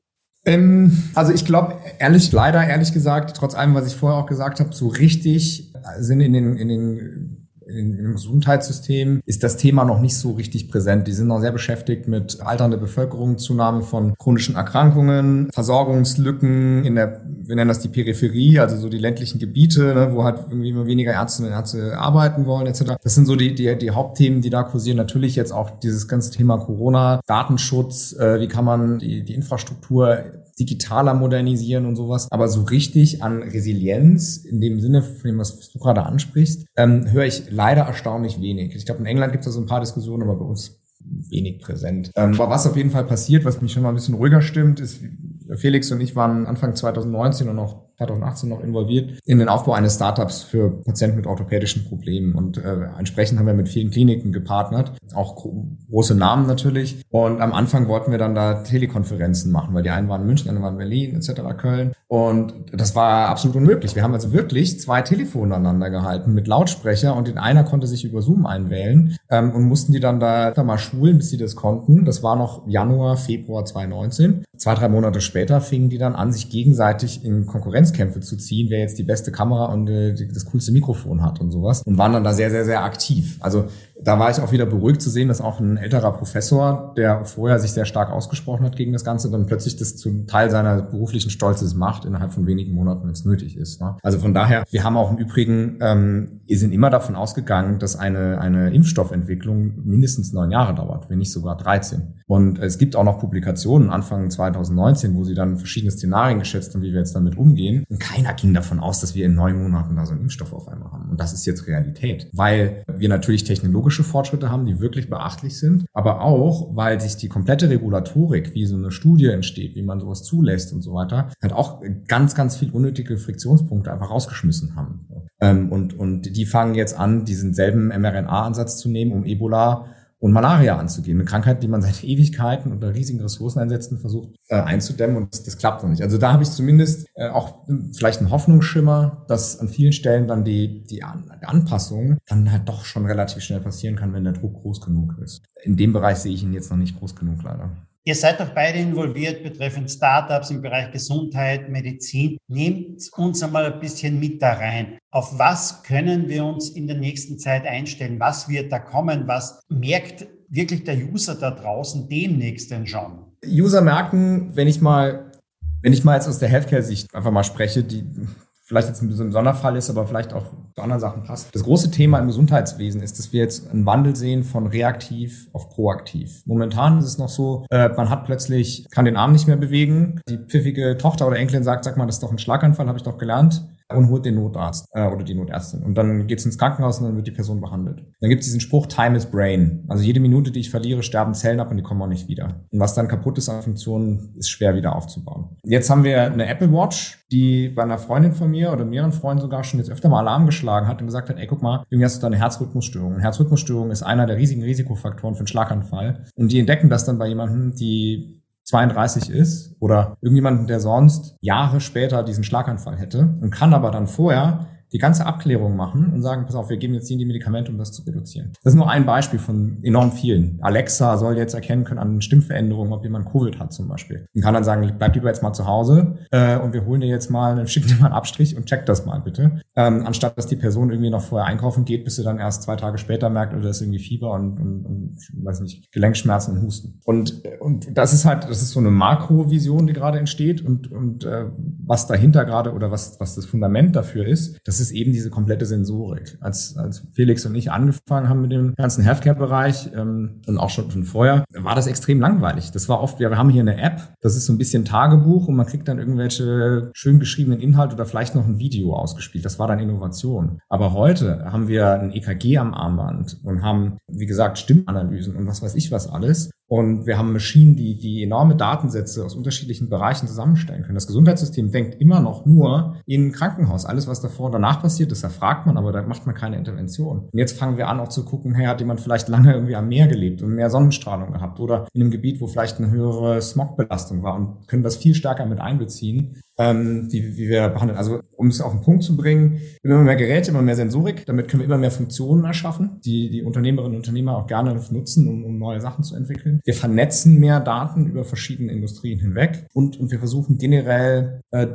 Ähm, also ich glaube, ehrlich, leider ehrlich gesagt, trotz allem, was ich vorher auch gesagt habe, so richtig sind in den, in den im Gesundheitssystem ist das Thema noch nicht so richtig präsent. Die sind noch sehr beschäftigt mit alternder Bevölkerung, Zunahme von chronischen Erkrankungen, Versorgungslücken in der, wir nennen das die Peripherie, also so die ländlichen Gebiete, ne, wo halt irgendwie immer weniger Ärzte und Ärzte arbeiten wollen etc. Das sind so die, die, die Hauptthemen, die da kursieren. Natürlich jetzt auch dieses ganze Thema Corona, Datenschutz, äh, wie kann man die, die Infrastruktur digitaler modernisieren und sowas. Aber so richtig an Resilienz in dem Sinne, von dem, was du gerade ansprichst, ähm, höre ich leider erstaunlich wenig. Ich glaube, in England gibt es da so ein paar Diskussionen, aber bei uns wenig präsent. Ähm, aber was auf jeden Fall passiert, was mich schon mal ein bisschen ruhiger stimmt, ist, Felix und ich waren Anfang 2019 und auch 2018 noch involviert in den Aufbau eines Startups für Patienten mit orthopädischen Problemen. Und äh, entsprechend haben wir mit vielen Kliniken gepartnert, auch gro große Namen natürlich. Und am Anfang wollten wir dann da Telekonferenzen machen, weil die einen waren in München, die anderen waren in Berlin etc. Köln. Und das war absolut unmöglich. Wir haben also wirklich zwei Telefone aneinander gehalten mit Lautsprecher und den einer konnte sich über Zoom einwählen ähm, und mussten die dann da, da mal schulen, bis sie das konnten. Das war noch Januar, Februar 2019. Zwei, drei Monate später fingen die dann an, sich gegenseitig in Konkurrenz Konkurrenzkämpfe zu ziehen, wer jetzt die beste Kamera und äh, das coolste Mikrofon hat und sowas. Und waren dann da sehr, sehr, sehr aktiv. Also da war ich auch wieder beruhigt zu sehen, dass auch ein älterer Professor, der vorher sich sehr stark ausgesprochen hat gegen das Ganze, dann plötzlich das zum Teil seiner beruflichen Stolzes macht, innerhalb von wenigen Monaten, wenn es nötig ist. Ne? Also von daher, wir haben auch im Übrigen, ähm, wir sind immer davon ausgegangen, dass eine, eine Impfstoffentwicklung mindestens neun Jahre dauert, wenn nicht sogar 13. Und es gibt auch noch Publikationen Anfang 2019, wo sie dann verschiedene Szenarien geschätzt haben, wie wir jetzt damit umgehen. Und keiner ging davon aus, dass wir in neun Monaten da so einen Impfstoff auf einmal haben. Und das ist jetzt Realität, weil wir natürlich technologisch technologische Fortschritte haben, die wirklich beachtlich sind, aber auch, weil sich die komplette Regulatorik, wie so eine Studie entsteht, wie man sowas zulässt und so weiter, halt auch ganz, ganz viel unnötige Friktionspunkte einfach rausgeschmissen haben. Ähm, und, und die fangen jetzt an, diesen selben mRNA-Ansatz zu nehmen, um Ebola und Malaria anzugehen. Eine Krankheit, die man seit Ewigkeiten unter riesigen Ressourceneinsätzen versucht äh, einzudämmen und das, das, klappt noch nicht. Also da habe ich zumindest äh, auch vielleicht einen Hoffnungsschimmer, dass an vielen Stellen dann die, die Anpassung dann halt doch schon relativ schnell passieren kann, wenn der Druck groß genug ist. In dem Bereich sehe ich ihn jetzt noch nicht groß genug leider. Ihr seid doch beide involviert betreffend Startups im Bereich Gesundheit, Medizin. Nehmt uns einmal ein bisschen mit da rein. Auf was können wir uns in der nächsten Zeit einstellen? Was wird da kommen? Was merkt wirklich der User da draußen demnächst denn schon? User merken, wenn ich mal, wenn ich mal jetzt aus der Healthcare-Sicht einfach mal spreche, die vielleicht jetzt ein Sonderfall ist, aber vielleicht auch zu anderen Sachen passt. Das große Thema im Gesundheitswesen ist, dass wir jetzt einen Wandel sehen von reaktiv auf proaktiv. Momentan ist es noch so, äh, man hat plötzlich, kann den Arm nicht mehr bewegen. Die pfiffige Tochter oder Enkelin sagt, sag mal, das ist doch ein Schlaganfall, habe ich doch gelernt und holt den Notarzt äh, oder die Notärztin. Und dann geht's ins Krankenhaus und dann wird die Person behandelt. Dann gibt's diesen Spruch, Time is Brain. Also jede Minute, die ich verliere, sterben Zellen ab und die kommen auch nicht wieder. Und was dann kaputt ist an Funktionen, ist schwer wieder aufzubauen. Jetzt haben wir eine Apple Watch, die bei einer Freundin von mir oder mehreren Freunden sogar schon jetzt öfter mal Alarm geschlagen hat und gesagt hat, ey, guck mal, irgendwie hast du da eine Herzrhythmusstörung. Eine Herzrhythmusstörung ist einer der riesigen Risikofaktoren für einen Schlaganfall. Und die entdecken das dann bei jemandem, die 32 ist oder irgendjemanden, der sonst Jahre später diesen Schlaganfall hätte und kann aber dann vorher die ganze Abklärung machen und sagen, pass auf, wir geben jetzt Ihnen die Medikamente, um das zu reduzieren. Das ist nur ein Beispiel von enorm vielen. Alexa soll jetzt erkennen können an Stimmveränderungen, ob jemand Covid hat zum Beispiel. Und kann dann sagen, bleib lieber jetzt mal zu Hause äh, und wir holen dir jetzt mal, schicken dir mal einen Abstrich und check das mal bitte. Ähm, anstatt dass die Person irgendwie noch vorher einkaufen geht, bis sie dann erst zwei Tage später merkt, oder ist irgendwie Fieber und, und, und weiß nicht, Gelenkschmerzen und Husten. Und, und das ist halt, das ist so eine Makrovision, die gerade entsteht und, und äh, was dahinter gerade oder was, was das Fundament dafür ist, das ist eben diese komplette Sensorik. Als, als Felix und ich angefangen haben mit dem ganzen Healthcare-Bereich ähm, und auch schon, schon vorher, war das extrem langweilig. Das war oft, ja, wir haben hier eine App, das ist so ein bisschen Tagebuch und man kriegt dann irgendwelche schön geschriebenen Inhalte oder vielleicht noch ein Video ausgespielt. Das war dann Innovation. Aber heute haben wir ein EKG am Armband und haben, wie gesagt, Stimmanalysen und was weiß ich was alles. Und wir haben Maschinen, die, die enorme Datensätze aus unterschiedlichen Bereichen zusammenstellen können. Das Gesundheitssystem denkt immer noch nur in Krankenhaus. Alles, was davor und danach passiert, das erfragt man, aber da macht man keine Intervention. Und jetzt fangen wir an, auch zu gucken, hey, hat jemand vielleicht lange irgendwie am Meer gelebt und mehr Sonnenstrahlung gehabt oder in einem Gebiet, wo vielleicht eine höhere Smogbelastung war und können das viel stärker mit einbeziehen ähm, wie, wie wir behandeln. Also um es auf den Punkt zu bringen, immer mehr Geräte, immer mehr Sensorik, damit können wir immer mehr Funktionen erschaffen, die die Unternehmerinnen und Unternehmer auch gerne nutzen, um, um neue Sachen zu entwickeln. Wir vernetzen mehr Daten über verschiedene Industrien hinweg und, und wir versuchen generell äh,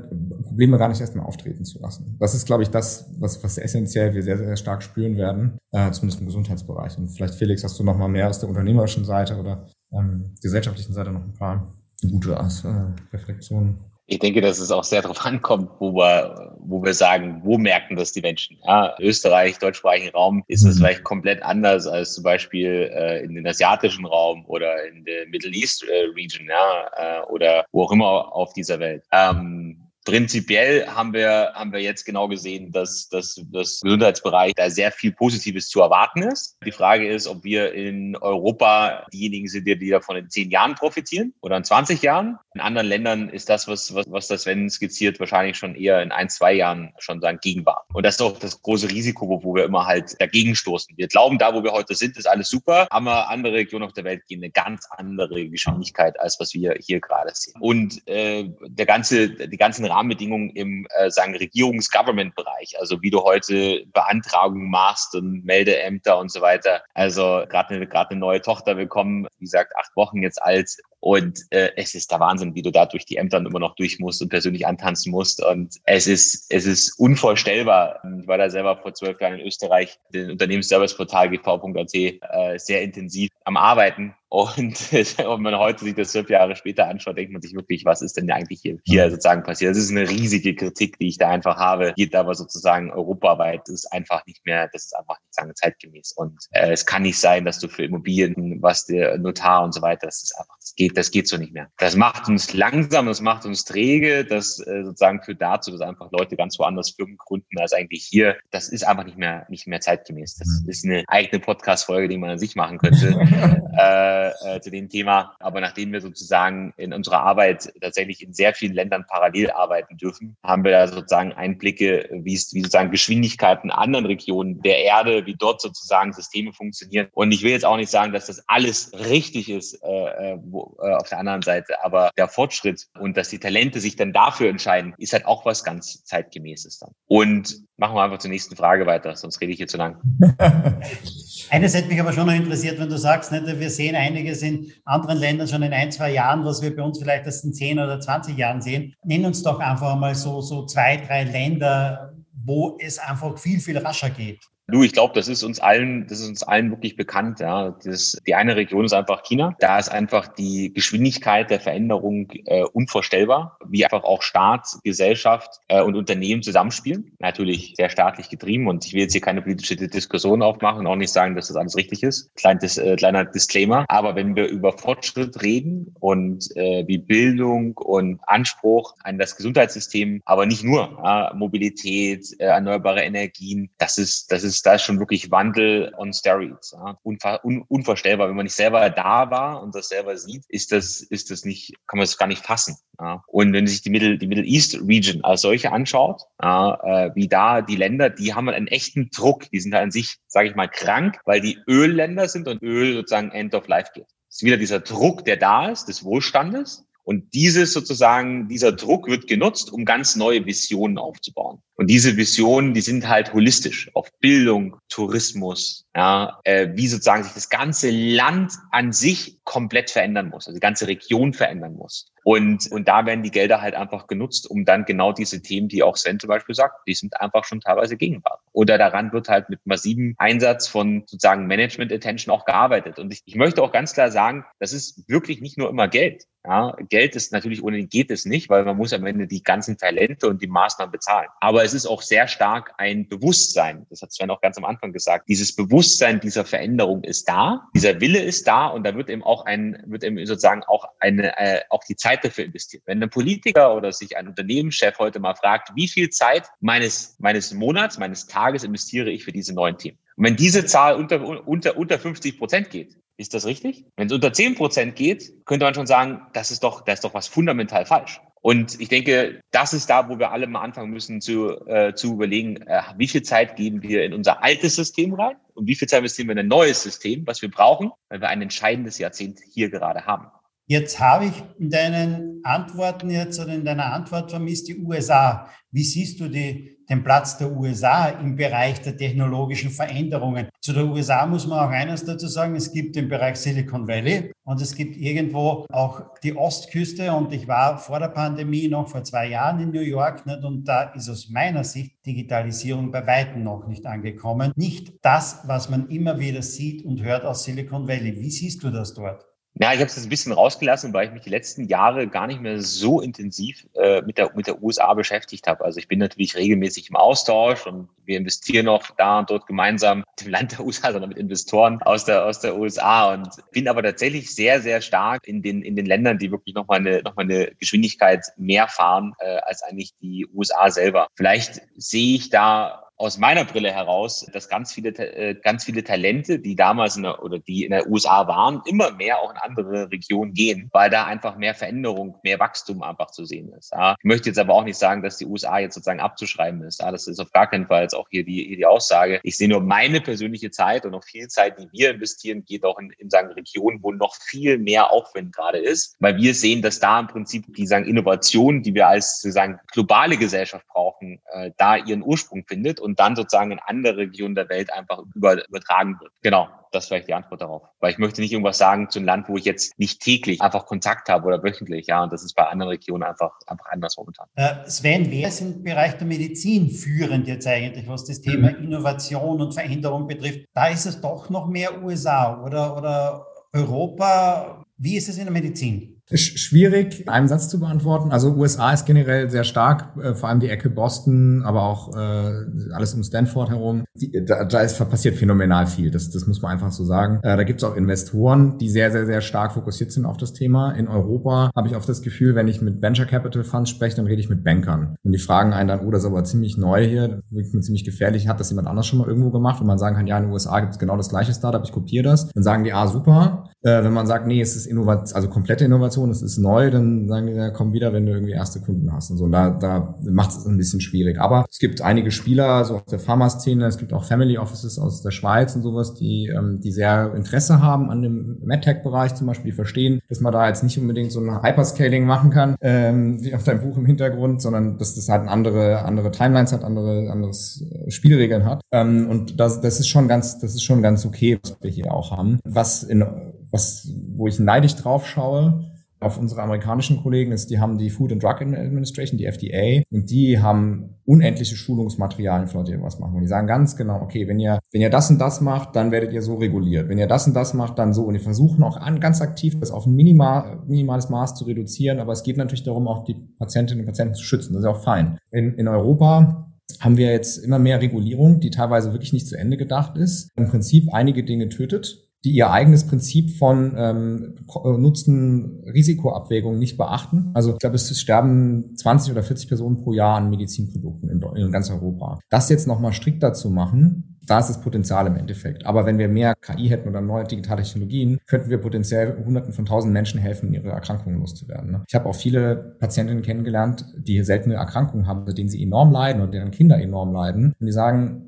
Probleme gar nicht erstmal auftreten zu lassen. Das ist, glaube ich, das, was, was essentiell wir sehr, sehr stark spüren werden, äh, zumindest im Gesundheitsbereich. Und vielleicht, Felix, hast du noch mal mehr aus der unternehmerischen Seite oder ähm, gesellschaftlichen Seite noch ein paar gute äh, Reflexionen? Ich denke, dass es auch sehr darauf ankommt, wo wir, wo wir sagen, wo merken das die Menschen. Ja, Österreich, deutschsprachigen Raum ist es mhm. vielleicht komplett anders als zum Beispiel äh, in den asiatischen Raum oder in der Middle East äh, Region, ja, äh, oder wo auch immer auf dieser Welt. Ähm, Prinzipiell haben wir, haben wir jetzt genau gesehen, dass, dass das Gesundheitsbereich da sehr viel Positives zu erwarten ist. Die Frage ist, ob wir in Europa diejenigen sind, die davon in zehn Jahren profitieren oder in 20 Jahren. In anderen Ländern ist das, was, was, was das Sven skizziert, wahrscheinlich schon eher in ein, zwei Jahren schon sagen Gegenwart. Und das ist doch das große Risiko, wo, wir immer halt dagegen stoßen. Wir glauben, da, wo wir heute sind, ist alles super, aber andere Regionen auf der Welt gehen eine ganz andere Geschwindigkeit, als was wir hier gerade sehen. Und äh, der ganze, die ganzen Rahmenbedingungen im äh, sagen Regierungs-Government-Bereich, also wie du heute Beantragungen machst und Meldeämter und so weiter. Also gerade eine, gerade eine neue Tochter bekommen, wie gesagt, acht Wochen jetzt alt, und äh, es ist der Wahnsinn, wie du da durch die Ämter immer noch durch musst und persönlich antanzen musst. Und es ist, es ist unvorstellbar. Ich war da selber vor zwölf Jahren in Österreich, den Unternehmensserviceportal gv.at, äh, sehr intensiv am Arbeiten. Und wenn man heute sich das zwölf Jahre später anschaut, denkt man sich wirklich, was ist denn eigentlich hier, hier sozusagen passiert? Das ist eine riesige Kritik, die ich da einfach habe. Geht aber sozusagen europaweit, das ist einfach nicht mehr, das ist einfach nicht sagen zeitgemäß. Und äh, es kann nicht sein, dass du für Immobilien, was der Notar und so weiter, das ist einfach, das geht, das geht so nicht mehr. Das macht uns langsam, das macht uns träge, das äh, sozusagen führt dazu, dass einfach Leute ganz woanders Firmen gründen als eigentlich hier. Das ist einfach nicht mehr, nicht mehr zeitgemäß. Das mhm. ist eine eigene Podcast-Folge, die man an sich machen könnte. äh, äh, zu dem Thema. Aber nachdem wir sozusagen in unserer Arbeit tatsächlich in sehr vielen Ländern parallel arbeiten dürfen, haben wir da sozusagen Einblicke, wie es, wie sozusagen Geschwindigkeiten in anderen Regionen der Erde, wie dort sozusagen Systeme funktionieren. Und ich will jetzt auch nicht sagen, dass das alles richtig ist äh, äh wo, äh, auf der anderen Seite, aber der Fortschritt und dass die Talente sich dann dafür entscheiden, ist halt auch was ganz zeitgemäßes dann. Und machen wir einfach zur nächsten Frage weiter, sonst rede ich hier zu lang. Eines hätte mich aber schon noch interessiert, wenn du sagst, nicht, wir sehen einiges in anderen Ländern schon in ein, zwei Jahren, was wir bei uns vielleicht erst in 10 oder 20 Jahren sehen. Nenn uns doch einfach mal so, so zwei, drei Länder, wo es einfach viel, viel rascher geht. Du, ich glaube, das ist uns allen, das ist uns allen wirklich bekannt. Ja. Das, die eine Region ist einfach China. Da ist einfach die Geschwindigkeit der Veränderung äh, unvorstellbar, wie einfach auch Staat, Gesellschaft äh, und Unternehmen zusammenspielen. Natürlich sehr staatlich getrieben und ich will jetzt hier keine politische Diskussion aufmachen und auch nicht sagen, dass das alles richtig ist. Kleines, äh, kleiner Disclaimer. Aber wenn wir über Fortschritt reden und äh, wie Bildung und Anspruch an das Gesundheitssystem, aber nicht nur ja, Mobilität, äh, erneuerbare Energien, das ist, das ist ist, da ist schon wirklich Wandel on Steroids. Ja. Unver, un, unvorstellbar. Wenn man nicht selber da war und das selber sieht, ist das, ist das nicht, kann man es gar nicht fassen. Ja. Und wenn sich die Middle, die Middle East Region als solche anschaut, ja, äh, wie da die Länder, die haben einen echten Druck. Die sind da an sich, sage ich mal, krank, weil die Ölländer sind und Öl sozusagen End of Life geht. Es ist wieder dieser Druck, der da ist, des Wohlstandes. Und dieses sozusagen, dieser Druck wird genutzt, um ganz neue Visionen aufzubauen. Und diese Visionen, die sind halt holistisch auf Bildung, Tourismus, ja, äh, wie sozusagen sich das ganze Land an sich komplett verändern muss, also die ganze Region verändern muss. Und, und da werden die Gelder halt einfach genutzt, um dann genau diese Themen, die auch Sven zum Beispiel sagt, die sind einfach schon teilweise Gegenwart. Oder daran wird halt mit massivem Einsatz von sozusagen Management Attention auch gearbeitet. Und ich, ich möchte auch ganz klar sagen, das ist wirklich nicht nur immer Geld. Ja, Geld ist natürlich ohne geht es nicht, weil man muss am Ende die ganzen Talente und die Maßnahmen bezahlen. Aber es ist auch sehr stark ein Bewusstsein. Das hat Sven auch ganz am Anfang gesagt. Dieses Bewusstsein dieser Veränderung ist da, dieser Wille ist da und da wird eben auch ein, wird eben sozusagen auch eine, äh, auch die Zeit dafür investiert. Wenn ein Politiker oder sich ein Unternehmenschef heute mal fragt, wie viel Zeit meines, meines Monats, meines Tages investiere ich für diese neuen Themen? Und wenn diese Zahl unter, unter, unter 50 Prozent geht, ist das richtig? Wenn es unter 10 Prozent geht, könnte man schon sagen, das ist doch, da ist doch was fundamental falsch. Und ich denke, das ist da, wo wir alle mal anfangen müssen zu, äh, zu überlegen, äh, wie viel Zeit geben wir in unser altes System rein und wie viel Zeit investieren wir in ein neues System, was wir brauchen, weil wir ein entscheidendes Jahrzehnt hier gerade haben. Jetzt habe ich in deinen Antworten jetzt oder in deiner Antwort vermisst die USA. Wie siehst du die, den Platz der USA im Bereich der technologischen Veränderungen. Zu der USA muss man auch eines dazu sagen, es gibt den Bereich Silicon Valley und es gibt irgendwo auch die Ostküste und ich war vor der Pandemie noch vor zwei Jahren in New York nicht? und da ist aus meiner Sicht Digitalisierung bei weitem noch nicht angekommen. Nicht das, was man immer wieder sieht und hört aus Silicon Valley. Wie siehst du das dort? Ja, ich habe es jetzt ein bisschen rausgelassen, weil ich mich die letzten Jahre gar nicht mehr so intensiv äh, mit, der, mit der USA beschäftigt habe. Also ich bin natürlich regelmäßig im Austausch und wir investieren auch da und dort gemeinsam mit dem Land der USA, sondern mit Investoren aus der, aus der USA und bin aber tatsächlich sehr, sehr stark in den, in den Ländern, die wirklich nochmal eine, noch mal eine Geschwindigkeit mehr fahren äh, als eigentlich die USA selber. Vielleicht sehe ich da aus meiner Brille heraus, dass ganz viele, äh, ganz viele Talente, die damals in der, oder die in der USA waren, immer mehr auch in andere Regionen gehen, weil da einfach mehr Veränderung, mehr Wachstum einfach zu sehen ist. Ich möchte jetzt aber auch nicht sagen, dass die USA jetzt sozusagen abzuschreiben ist. Das ist auf gar keinen Fall jetzt auch hier die, hier die Aussage. Ich sehe nur meine persönliche Zeit und auch viel Zeit, die wir investieren, geht auch in, in sagen Regionen, wo noch viel mehr Aufwind gerade ist, weil wir sehen, dass da im Prinzip die sagen Innovation, die wir als sozusagen globale Gesellschaft brauchen, äh, da ihren Ursprung findet und dann sozusagen in andere Regionen der Welt einfach über, übertragen wird. Genau, das ist vielleicht die Antwort darauf. Weil ich möchte nicht irgendwas sagen zu einem Land, wo ich jetzt nicht täglich einfach Kontakt habe oder wöchentlich. Ja, und das ist bei anderen Regionen einfach, einfach anders momentan. Äh, Sven, wer ist im Bereich der Medizin führend jetzt eigentlich, was das Thema mhm. Innovation und Veränderung betrifft? Da ist es doch noch mehr USA oder, oder Europa. Wie ist es in der Medizin? Schwierig, einen Satz zu beantworten. Also USA ist generell sehr stark, äh, vor allem die Ecke Boston, aber auch äh, alles um Stanford herum. Die, da, da ist passiert phänomenal viel. Das, das muss man einfach so sagen. Äh, da gibt es auch Investoren, die sehr, sehr, sehr stark fokussiert sind auf das Thema. In Europa habe ich oft das Gefühl, wenn ich mit Venture Capital Funds spreche, dann rede ich mit Bankern. Und die fragen einen dann, oh, das ist aber ziemlich neu hier, wirkt mir ziemlich gefährlich. Hat das jemand anders schon mal irgendwo gemacht? Und man sagen kann, ja, in den USA gibt es genau das gleiche Startup, ich kopiere das. Dann sagen die, ah, super. Äh, wenn man sagt, nee, es ist Innovation, also komplette Innovation, es ist neu, dann sagen die, ja, komm wieder, wenn du irgendwie erste Kunden hast und so. Und da, da macht es ein bisschen schwierig. Aber es gibt einige Spieler, so aus der Pharma-Szene, es gibt auch Family Offices aus der Schweiz und sowas, die, ähm, die sehr Interesse haben an dem MedTech-Bereich zum Beispiel, die verstehen, dass man da jetzt nicht unbedingt so ein Hyperscaling machen kann, ähm, wie auf deinem Buch im Hintergrund, sondern dass das halt andere, andere Timelines hat, andere, anderes äh, Spielregeln hat. Ähm, und das, das ist schon ganz, das ist schon ganz okay, was wir hier auch haben. Was in, was, wo ich neidisch drauf schaue, auf unsere amerikanischen Kollegen ist, die haben die Food and Drug Administration, die FDA, und die haben unendliche Schulungsmaterialien für Leute, die was machen. Und die sagen ganz genau, okay, wenn ihr, wenn ihr das und das macht, dann werdet ihr so reguliert. Wenn ihr das und das macht, dann so. Und die versuchen auch an, ganz aktiv, das auf ein minimal, minimales Maß zu reduzieren. Aber es geht natürlich darum, auch die Patientinnen und Patienten zu schützen. Das ist auch fein. In, in Europa haben wir jetzt immer mehr Regulierung, die teilweise wirklich nicht zu Ende gedacht ist. Im Prinzip einige Dinge tötet die ihr eigenes Prinzip von ähm, Nutzen-Risikoabwägung nicht beachten. Also ich glaube, es sterben 20 oder 40 Personen pro Jahr an Medizinprodukten in, in ganz Europa. Das jetzt nochmal strikter zu machen, da ist das Potenzial im Endeffekt. Aber wenn wir mehr KI hätten oder neue digitale Technologien, könnten wir potenziell Hunderten von tausend Menschen helfen, ihre Erkrankungen loszuwerden. Ne? Ich habe auch viele Patientinnen kennengelernt, die seltene Erkrankungen haben, mit denen sie enorm leiden und deren Kinder enorm leiden. Und die sagen, äh,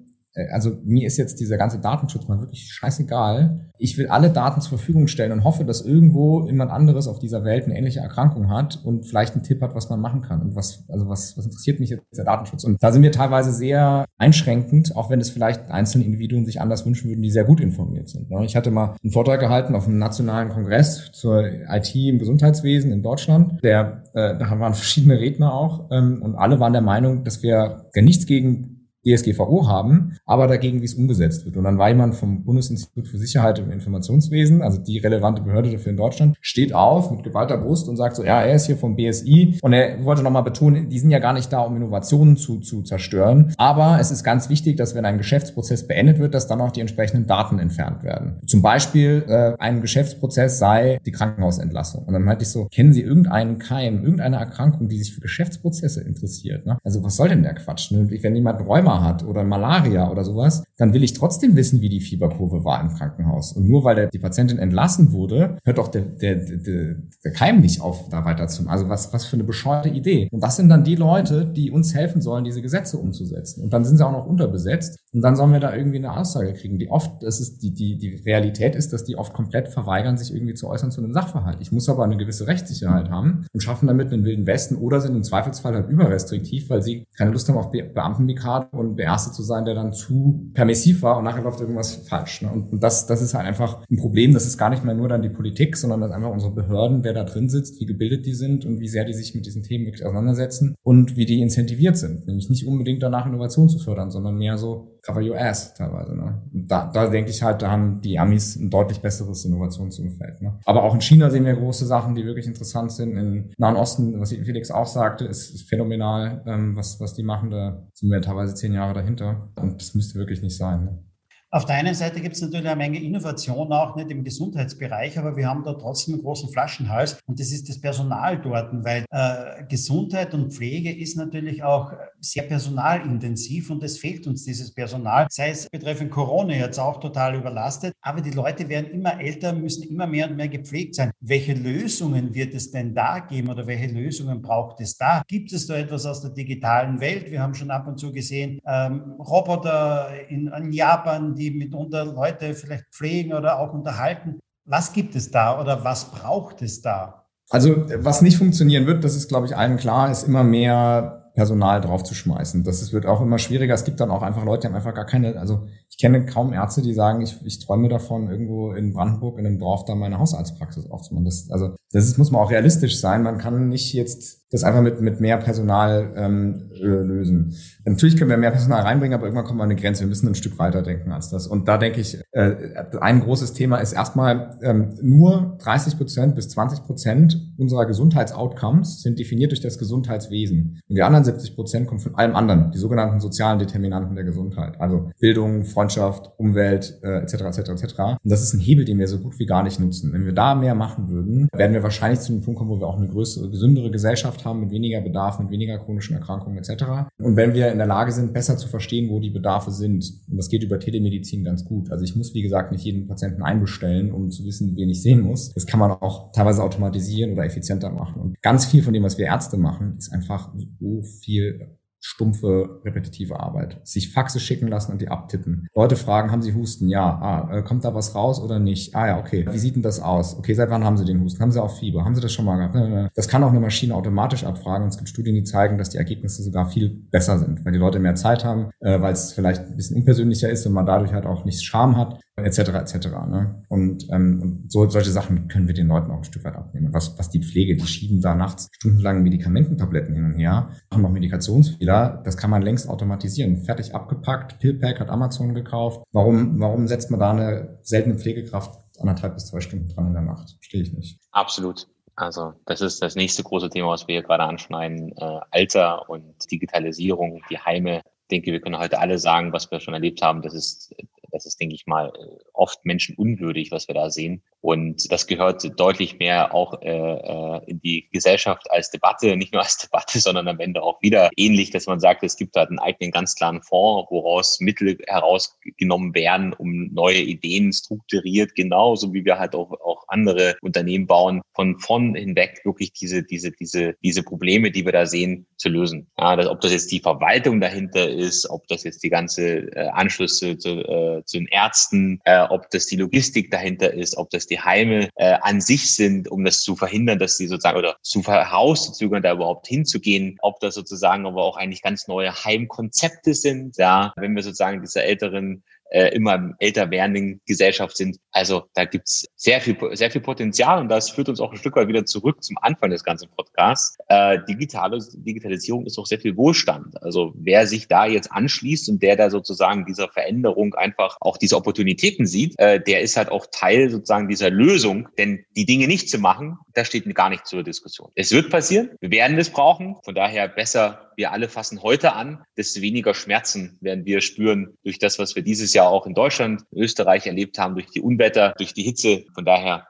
also mir ist jetzt dieser ganze Datenschutz mal wirklich scheißegal. Ich will alle Daten zur Verfügung stellen und hoffe, dass irgendwo jemand anderes auf dieser Welt eine ähnliche Erkrankung hat und vielleicht einen Tipp hat, was man machen kann. Und was, also was, was interessiert mich jetzt der Datenschutz? Und da sind wir teilweise sehr einschränkend, auch wenn es vielleicht einzelne Individuen sich anders wünschen würden, die sehr gut informiert sind. Ne? Ich hatte mal einen Vortrag gehalten auf einem nationalen Kongress zur IT im Gesundheitswesen in Deutschland. Der, äh, da waren verschiedene Redner auch ähm, und alle waren der Meinung, dass wir nichts gegen DSGVO haben, aber dagegen, wie es umgesetzt wird. Und dann jemand vom Bundesinstitut für Sicherheit im Informationswesen, also die relevante Behörde dafür in Deutschland, steht auf mit geballter Brust und sagt so, ja, er ist hier vom BSI und er wollte nochmal betonen, die sind ja gar nicht da, um Innovationen zu, zu zerstören, aber es ist ganz wichtig, dass wenn ein Geschäftsprozess beendet wird, dass dann auch die entsprechenden Daten entfernt werden. Zum Beispiel äh, ein Geschäftsprozess sei die Krankenhausentlassung. Und dann meinte ich so, kennen Sie irgendeinen Keim, irgendeine Erkrankung, die sich für Geschäftsprozesse interessiert? Ne? Also was soll denn der Quatsch? Ne? Wenn jemand Räume Rheuma hat oder Malaria oder sowas, dann will ich trotzdem wissen, wie die Fieberkurve war im Krankenhaus. Und nur weil der, die Patientin entlassen wurde, hört doch der, der, der, der Keim nicht auf, da weiter zu. Also was, was für eine bescheuerte Idee. Und das sind dann die Leute, die uns helfen sollen, diese Gesetze umzusetzen. Und dann sind sie auch noch unterbesetzt. Und dann sollen wir da irgendwie eine Aussage kriegen, die oft, das ist die, die, die Realität ist, dass die oft komplett verweigern, sich irgendwie zu äußern zu einem Sachverhalt. Ich muss aber eine gewisse Rechtssicherheit haben und schaffen damit einen wilden Westen oder sind im Zweifelsfall halt überrestriktiv, weil sie keine Lust haben auf Be Beamtenmigrate und der Erste zu sein, der dann zu permissiv war und nachher läuft irgendwas falsch. Ne? Und das, das ist halt einfach ein Problem. Das ist gar nicht mehr nur dann die Politik, sondern das ist einfach unsere Behörden, wer da drin sitzt, wie gebildet die sind und wie sehr die sich mit diesen Themen wirklich auseinandersetzen und wie die incentiviert sind. Nämlich nicht unbedingt danach Innovation zu fördern, sondern mehr so cover your ass teilweise. Ne? Und da, da denke ich halt, da haben die Amis ein deutlich besseres Innovationsumfeld. Ne? Aber auch in China sehen wir große Sachen, die wirklich interessant sind. Im Nahen Osten, was Felix auch sagte, ist, ist phänomenal, ähm, was, was die machen. Da sind wir teilweise zehn Jahre dahinter. Und das müsste wirklich nicht sein. Ne? Auf der einen Seite gibt es natürlich eine Menge Innovation auch nicht im Gesundheitsbereich, aber wir haben da trotzdem einen großen Flaschenhals und das ist das Personal dort, weil äh, Gesundheit und Pflege ist natürlich auch sehr personalintensiv und es fehlt uns dieses Personal, sei es betreffend Corona jetzt auch total überlastet, aber die Leute werden immer älter, müssen immer mehr und mehr gepflegt sein. Welche Lösungen wird es denn da geben oder welche Lösungen braucht es da? Gibt es da etwas aus der digitalen Welt? Wir haben schon ab und zu gesehen, ähm, Roboter in, in Japan, die mitunter Leute vielleicht pflegen oder auch unterhalten. Was gibt es da oder was braucht es da? Also was nicht funktionieren wird, das ist, glaube ich, allen klar, ist immer mehr Personal draufzuschmeißen. Das wird auch immer schwieriger. Es gibt dann auch einfach Leute, die haben einfach gar keine, also ich kenne kaum Ärzte, die sagen, ich, ich träume davon, irgendwo in Brandenburg in einem Dorf da meine Hausarztpraxis aufzumachen. Das, also das ist, muss man auch realistisch sein. Man kann nicht jetzt das einfach mit, mit mehr Personal ähm, äh, lösen. Natürlich können wir mehr Personal reinbringen, aber irgendwann kommen wir an eine Grenze. Wir müssen ein Stück weiter denken als das. Und da denke ich, äh, ein großes Thema ist erstmal, ähm, nur 30 Prozent bis 20 Prozent unserer Gesundheitsoutcomes sind definiert durch das Gesundheitswesen. Und die anderen 70 Prozent kommen von allem anderen, die sogenannten sozialen Determinanten der Gesundheit. Also Bildung, Freundschaft, Umwelt, äh, etc. etc. etc. Und das ist ein Hebel, den wir so gut wie gar nicht nutzen. Wenn wir da mehr machen würden, werden wir wahrscheinlich zu einem Punkt kommen, wo wir auch eine größere, gesündere Gesellschaft Gesellschaft haben mit weniger Bedarf, mit weniger chronischen Erkrankungen etc. Und wenn wir in der Lage sind, besser zu verstehen, wo die Bedarfe sind, und das geht über Telemedizin ganz gut. Also ich muss, wie gesagt, nicht jeden Patienten einbestellen, um zu wissen, wen ich sehen muss. Das kann man auch teilweise automatisieren oder effizienter machen. Und ganz viel von dem, was wir Ärzte machen, ist einfach so viel stumpfe, repetitive Arbeit. Sich Faxe schicken lassen und die abtippen. Leute fragen, haben sie Husten? Ja. Ah, äh, kommt da was raus oder nicht? Ah ja, okay. Wie sieht denn das aus? Okay, seit wann haben sie den Husten? Haben sie auch Fieber? Haben sie das schon mal gehabt? Das kann auch eine Maschine automatisch abfragen und es gibt Studien, die zeigen, dass die Ergebnisse sogar viel besser sind, weil die Leute mehr Zeit haben, äh, weil es vielleicht ein bisschen unpersönlicher ist und man dadurch halt auch nicht Scham hat etc. etc. Ne? Und, ähm, und so, solche Sachen können wir den Leuten auch ein Stück weit abnehmen. Was, was die Pflege, die schieben da nachts stundenlang Medikamententabletten hin und her, machen noch Medikationsfehler, das kann man längst automatisieren. Fertig abgepackt, Pillpack hat Amazon gekauft. Warum, warum setzt man da eine seltene Pflegekraft anderthalb bis zwei Stunden dran in der Nacht? Verstehe ich nicht. Absolut. Also das ist das nächste große Thema, was wir hier gerade anschneiden. Äh, Alter und Digitalisierung, die Heime. Ich denke, wir können heute alle sagen, was wir schon erlebt haben. Das ist das ist, denke ich mal, oft menschenunwürdig, was wir da sehen. Und das gehört deutlich mehr auch äh, äh, in die Gesellschaft als Debatte, nicht nur als Debatte, sondern am Ende auch wieder ähnlich, dass man sagt, es gibt halt einen eigenen ganz klaren Fonds, woraus Mittel herausgenommen werden, um neue Ideen strukturiert, genauso wie wir halt auch, auch andere Unternehmen bauen, von von hinweg wirklich diese, diese, diese, diese Probleme, die wir da sehen, zu lösen. Ja, dass, ob das jetzt die Verwaltung dahinter ist, ob das jetzt die ganze äh, Anschlüsse zu, äh, zu den Ärzten, äh, ob das die Logistik dahinter ist, ob das die Heime äh, an sich sind, um das zu verhindern, dass sie sozusagen oder zu herauszuzögern, da überhaupt hinzugehen, ob das sozusagen aber auch eigentlich ganz neue Heimkonzepte sind, ja, wenn wir sozusagen diese älteren äh, immer älter werdenden Gesellschaft sind. Also da gibt's sehr viel, sehr viel Potenzial und das führt uns auch ein Stück weit wieder zurück zum Anfang des ganzen Podcasts. Äh, digitale, Digitalisierung ist auch sehr viel Wohlstand. Also wer sich da jetzt anschließt und der da sozusagen dieser Veränderung einfach auch diese Opportunitäten sieht, äh, der ist halt auch Teil sozusagen dieser Lösung. Denn die Dinge nicht zu machen, da steht gar nicht zur Diskussion. Es wird passieren, wir werden es brauchen. Von daher besser wir alle fassen heute an, desto weniger Schmerzen werden wir spüren durch das, was wir dieses Jahr auch in Deutschland, in Österreich erlebt haben, durch die Unwetter, durch die Hitze. Von daher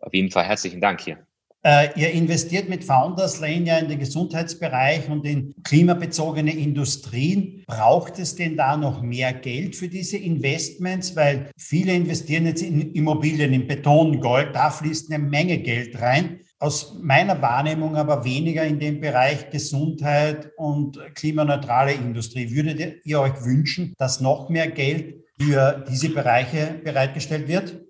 auf jeden Fall herzlichen Dank hier. Äh, ihr investiert mit Founders Lane ja in den Gesundheitsbereich und in klimabezogene Industrien. Braucht es denn da noch mehr Geld für diese Investments? Weil viele investieren jetzt in Immobilien, in Beton, Gold, da fließt eine Menge Geld rein. Aus meiner Wahrnehmung aber weniger in dem Bereich Gesundheit und klimaneutrale Industrie. Würdet ihr euch wünschen, dass noch mehr Geld für diese Bereiche bereitgestellt wird?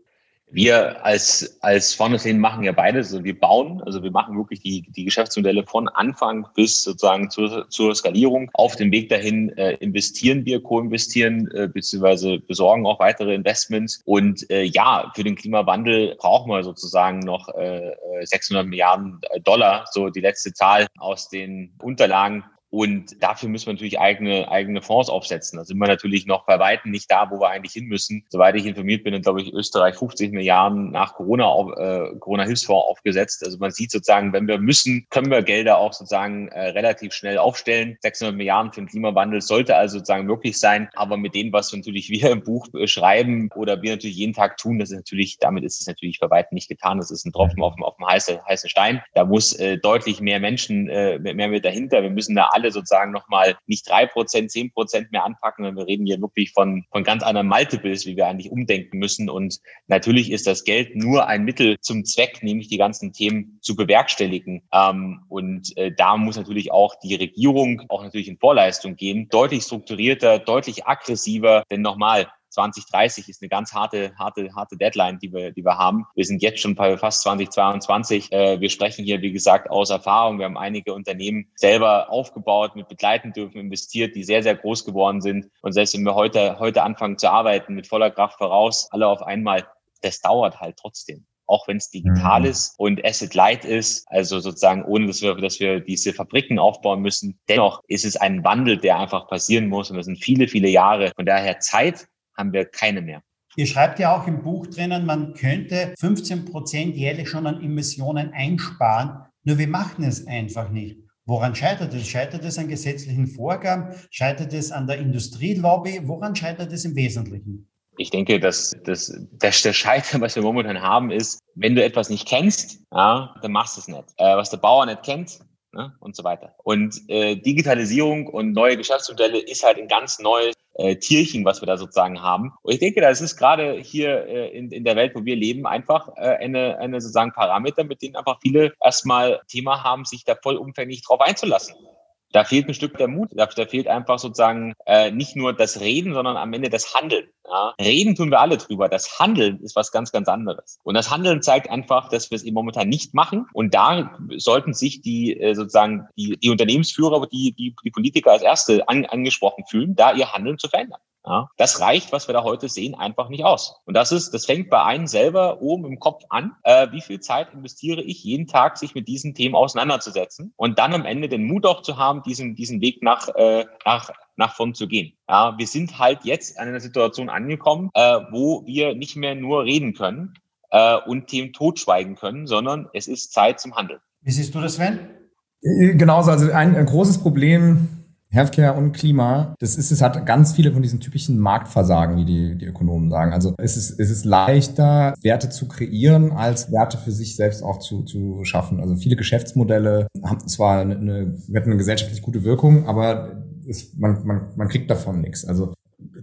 Wir als, als Founderslane machen ja beides. Also wir bauen, also wir machen wirklich die, die Geschäftsmodelle von Anfang bis sozusagen zur, zur Skalierung. Auf dem Weg dahin äh, investieren wir, co-investieren, äh, beziehungsweise besorgen auch weitere Investments. Und äh, ja, für den Klimawandel brauchen wir sozusagen noch äh, 600 Milliarden Dollar, so die letzte Zahl aus den Unterlagen und dafür müssen wir natürlich eigene, eigene Fonds aufsetzen. Da sind wir natürlich noch bei Weitem nicht da, wo wir eigentlich hin müssen. Soweit ich informiert bin, glaube ich, Österreich 50 Milliarden nach Corona, äh, Corona-Hilfsfonds aufgesetzt. Also man sieht sozusagen, wenn wir müssen, können wir Gelder auch sozusagen äh, relativ schnell aufstellen. 600 Milliarden für den Klimawandel sollte also sozusagen möglich sein. Aber mit dem, was natürlich wir im Buch schreiben oder wir natürlich jeden Tag tun, das ist natürlich, damit ist es natürlich bei weitem nicht getan. Das ist ein Tropfen auf dem, auf dem heißen, heißen Stein. Da muss äh, deutlich mehr Menschen, äh, mehr mit dahinter. Wir müssen da alle alle sozusagen nochmal nicht drei Prozent, zehn Prozent mehr anpacken, sondern wir reden hier wirklich von, von ganz anderen Multiples, wie wir eigentlich umdenken müssen. Und natürlich ist das Geld nur ein Mittel zum Zweck, nämlich die ganzen Themen zu bewerkstelligen. Ähm, und äh, da muss natürlich auch die Regierung auch natürlich in Vorleistung gehen, deutlich strukturierter, deutlich aggressiver, denn nochmal, 2030 ist eine ganz harte, harte, harte Deadline, die wir, die wir haben. Wir sind jetzt schon bei fast 2022. Äh, wir sprechen hier, wie gesagt, aus Erfahrung. Wir haben einige Unternehmen selber aufgebaut, mit begleiten dürfen, investiert, die sehr, sehr groß geworden sind. Und selbst wenn wir heute, heute anfangen zu arbeiten, mit voller Kraft voraus, alle auf einmal, das dauert halt trotzdem auch wenn es digital mhm. ist und Asset Light ist, also sozusagen ohne, dass wir, dass wir diese Fabriken aufbauen müssen. Dennoch ist es ein Wandel, der einfach passieren muss und das sind viele, viele Jahre. Von daher Zeit haben wir keine mehr. Ihr schreibt ja auch im Buch drinnen, man könnte 15 Prozent jährlich schon an Emissionen einsparen. Nur wir machen es einfach nicht. Woran scheitert es? Scheitert es an gesetzlichen Vorgaben? Scheitert es an der Industrielobby? Woran scheitert es im Wesentlichen? Ich denke, dass das, das der Scheitern, was wir momentan haben, ist, wenn du etwas nicht kennst, ja, dann machst du es nicht. Äh, was der Bauer nicht kennt, ne, und so weiter. Und äh, Digitalisierung und neue Geschäftsmodelle ist halt ein ganz neues äh, Tierchen, was wir da sozusagen haben. Und ich denke, das ist gerade hier äh, in, in der Welt, wo wir leben, einfach äh, eine, eine sozusagen Parameter, mit denen einfach viele erstmal Thema haben, sich da vollumfänglich drauf einzulassen. Da fehlt ein Stück der Mut. Da, fehlt einfach sozusagen äh, nicht nur das Reden, sondern am Ende das Handeln. Ja? Reden tun wir alle drüber. Das Handeln ist was ganz, ganz anderes. Und das Handeln zeigt einfach, dass wir es eben momentan nicht machen. Und da sollten sich die äh, sozusagen die, die Unternehmensführer, die, die, die Politiker als Erste an, angesprochen fühlen, da ihr Handeln zu verändern. Ja, das reicht, was wir da heute sehen, einfach nicht aus. Und das ist, das fängt bei einem selber oben im Kopf an. Äh, wie viel Zeit investiere ich jeden Tag, sich mit diesen Themen auseinanderzusetzen und dann am Ende den Mut auch zu haben, diesen, diesen Weg nach, äh, nach, nach vorn zu gehen. Ja, wir sind halt jetzt an einer Situation angekommen, äh, wo wir nicht mehr nur reden können äh, und Themen totschweigen können, sondern es ist Zeit zum Handeln. Wie siehst du das, Sven? Äh, genauso, also ein, ein großes Problem Healthcare und Klima, das ist, es hat ganz viele von diesen typischen Marktversagen, wie die, die Ökonomen sagen. Also es ist, es ist leichter, Werte zu kreieren, als Werte für sich selbst auch zu, zu schaffen. Also viele Geschäftsmodelle haben zwar eine, eine, eine gesellschaftlich gute Wirkung, aber es, man, man, man kriegt davon nichts. Also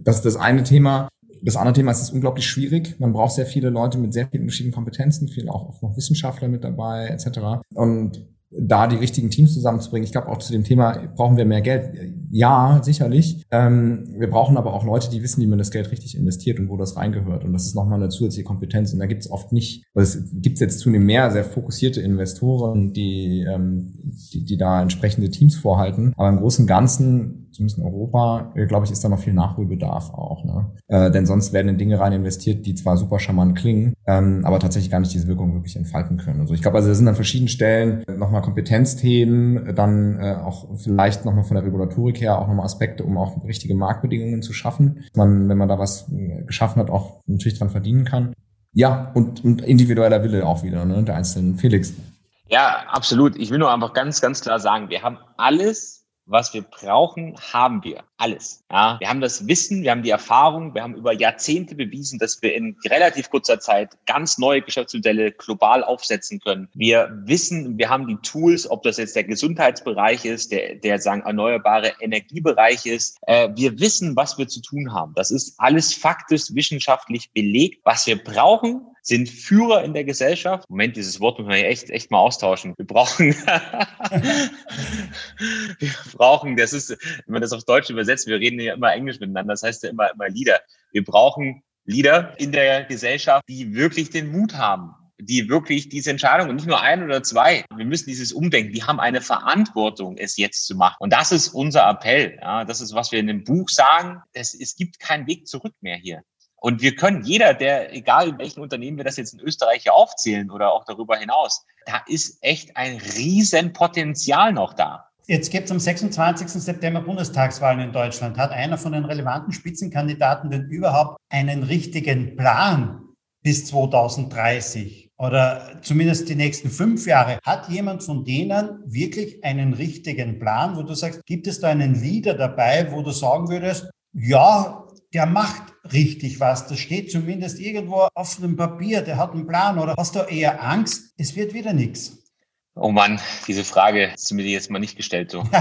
das ist das eine Thema. Das andere Thema ist, es ist unglaublich schwierig. Man braucht sehr viele Leute mit sehr vielen verschiedenen Kompetenzen, viel auch oft noch Wissenschaftler mit dabei, etc. Und da die richtigen Teams zusammenzubringen. Ich glaube auch zu dem Thema, brauchen wir mehr Geld? Ja, sicherlich. Ähm, wir brauchen aber auch Leute, die wissen, wie man das Geld richtig investiert und wo das reingehört. Und das ist nochmal eine zusätzliche Kompetenz. Und da gibt es oft nicht, weil es gibt jetzt zunehmend mehr sehr fokussierte Investoren, die, ähm, die, die da entsprechende Teams vorhalten. Aber im Großen und Ganzen zumindest in Europa, äh, glaube ich, ist da noch viel Nachholbedarf auch. Ne? Äh, denn sonst werden in Dinge rein investiert, die zwar super charmant klingen, ähm, aber tatsächlich gar nicht diese Wirkung wirklich entfalten können. Also ich glaube, also das sind an verschiedenen Stellen nochmal Kompetenzthemen, dann äh, auch vielleicht nochmal von der Regulatorik her auch nochmal Aspekte, um auch richtige Marktbedingungen zu schaffen. Man, wenn man da was äh, geschaffen hat, auch natürlich dran verdienen kann. Ja, und, und individueller Wille auch wieder, ne, der einzelnen. Felix. Ja, absolut. Ich will nur einfach ganz, ganz klar sagen, wir haben alles was wir brauchen, haben wir. Alles. Ja, wir haben das Wissen, wir haben die Erfahrung, wir haben über Jahrzehnte bewiesen, dass wir in relativ kurzer Zeit ganz neue Geschäftsmodelle global aufsetzen können. Wir wissen, wir haben die Tools, ob das jetzt der Gesundheitsbereich ist, der, der sagen erneuerbare Energiebereich ist. Äh, wir wissen, was wir zu tun haben. Das ist alles faktisch wissenschaftlich belegt. Was wir brauchen, sind Führer in der Gesellschaft. Moment, dieses Wort muss man echt, echt mal austauschen. Wir brauchen, wir brauchen, das ist, wenn man das auf Deutsch übersetzt, wir reden ja immer Englisch miteinander, das heißt ja immer, immer Leader. Wir brauchen Leader in der Gesellschaft, die wirklich den Mut haben, die wirklich diese Entscheidung und nicht nur ein oder zwei. Wir müssen dieses Umdenken. Die haben eine Verantwortung, es jetzt zu machen. Und das ist unser Appell. Ja, das ist, was wir in dem Buch sagen. Es, es gibt keinen Weg zurück mehr hier. Und wir können jeder, der, egal in welchen Unternehmen wir das jetzt in Österreich hier aufzählen oder auch darüber hinaus, da ist echt ein Riesenpotenzial noch da. Jetzt gibt es am 26. September Bundestagswahlen in Deutschland. Hat einer von den relevanten Spitzenkandidaten denn überhaupt einen richtigen Plan bis 2030 oder zumindest die nächsten fünf Jahre? Hat jemand von denen wirklich einen richtigen Plan, wo du sagst, gibt es da einen Leader dabei, wo du sagen würdest, ja, der macht richtig was. Das steht zumindest irgendwo auf dem Papier, der hat einen Plan oder hast du eher Angst, es wird wieder nichts? Oh Mann, diese Frage ist mir jetzt mal nicht gestellt so.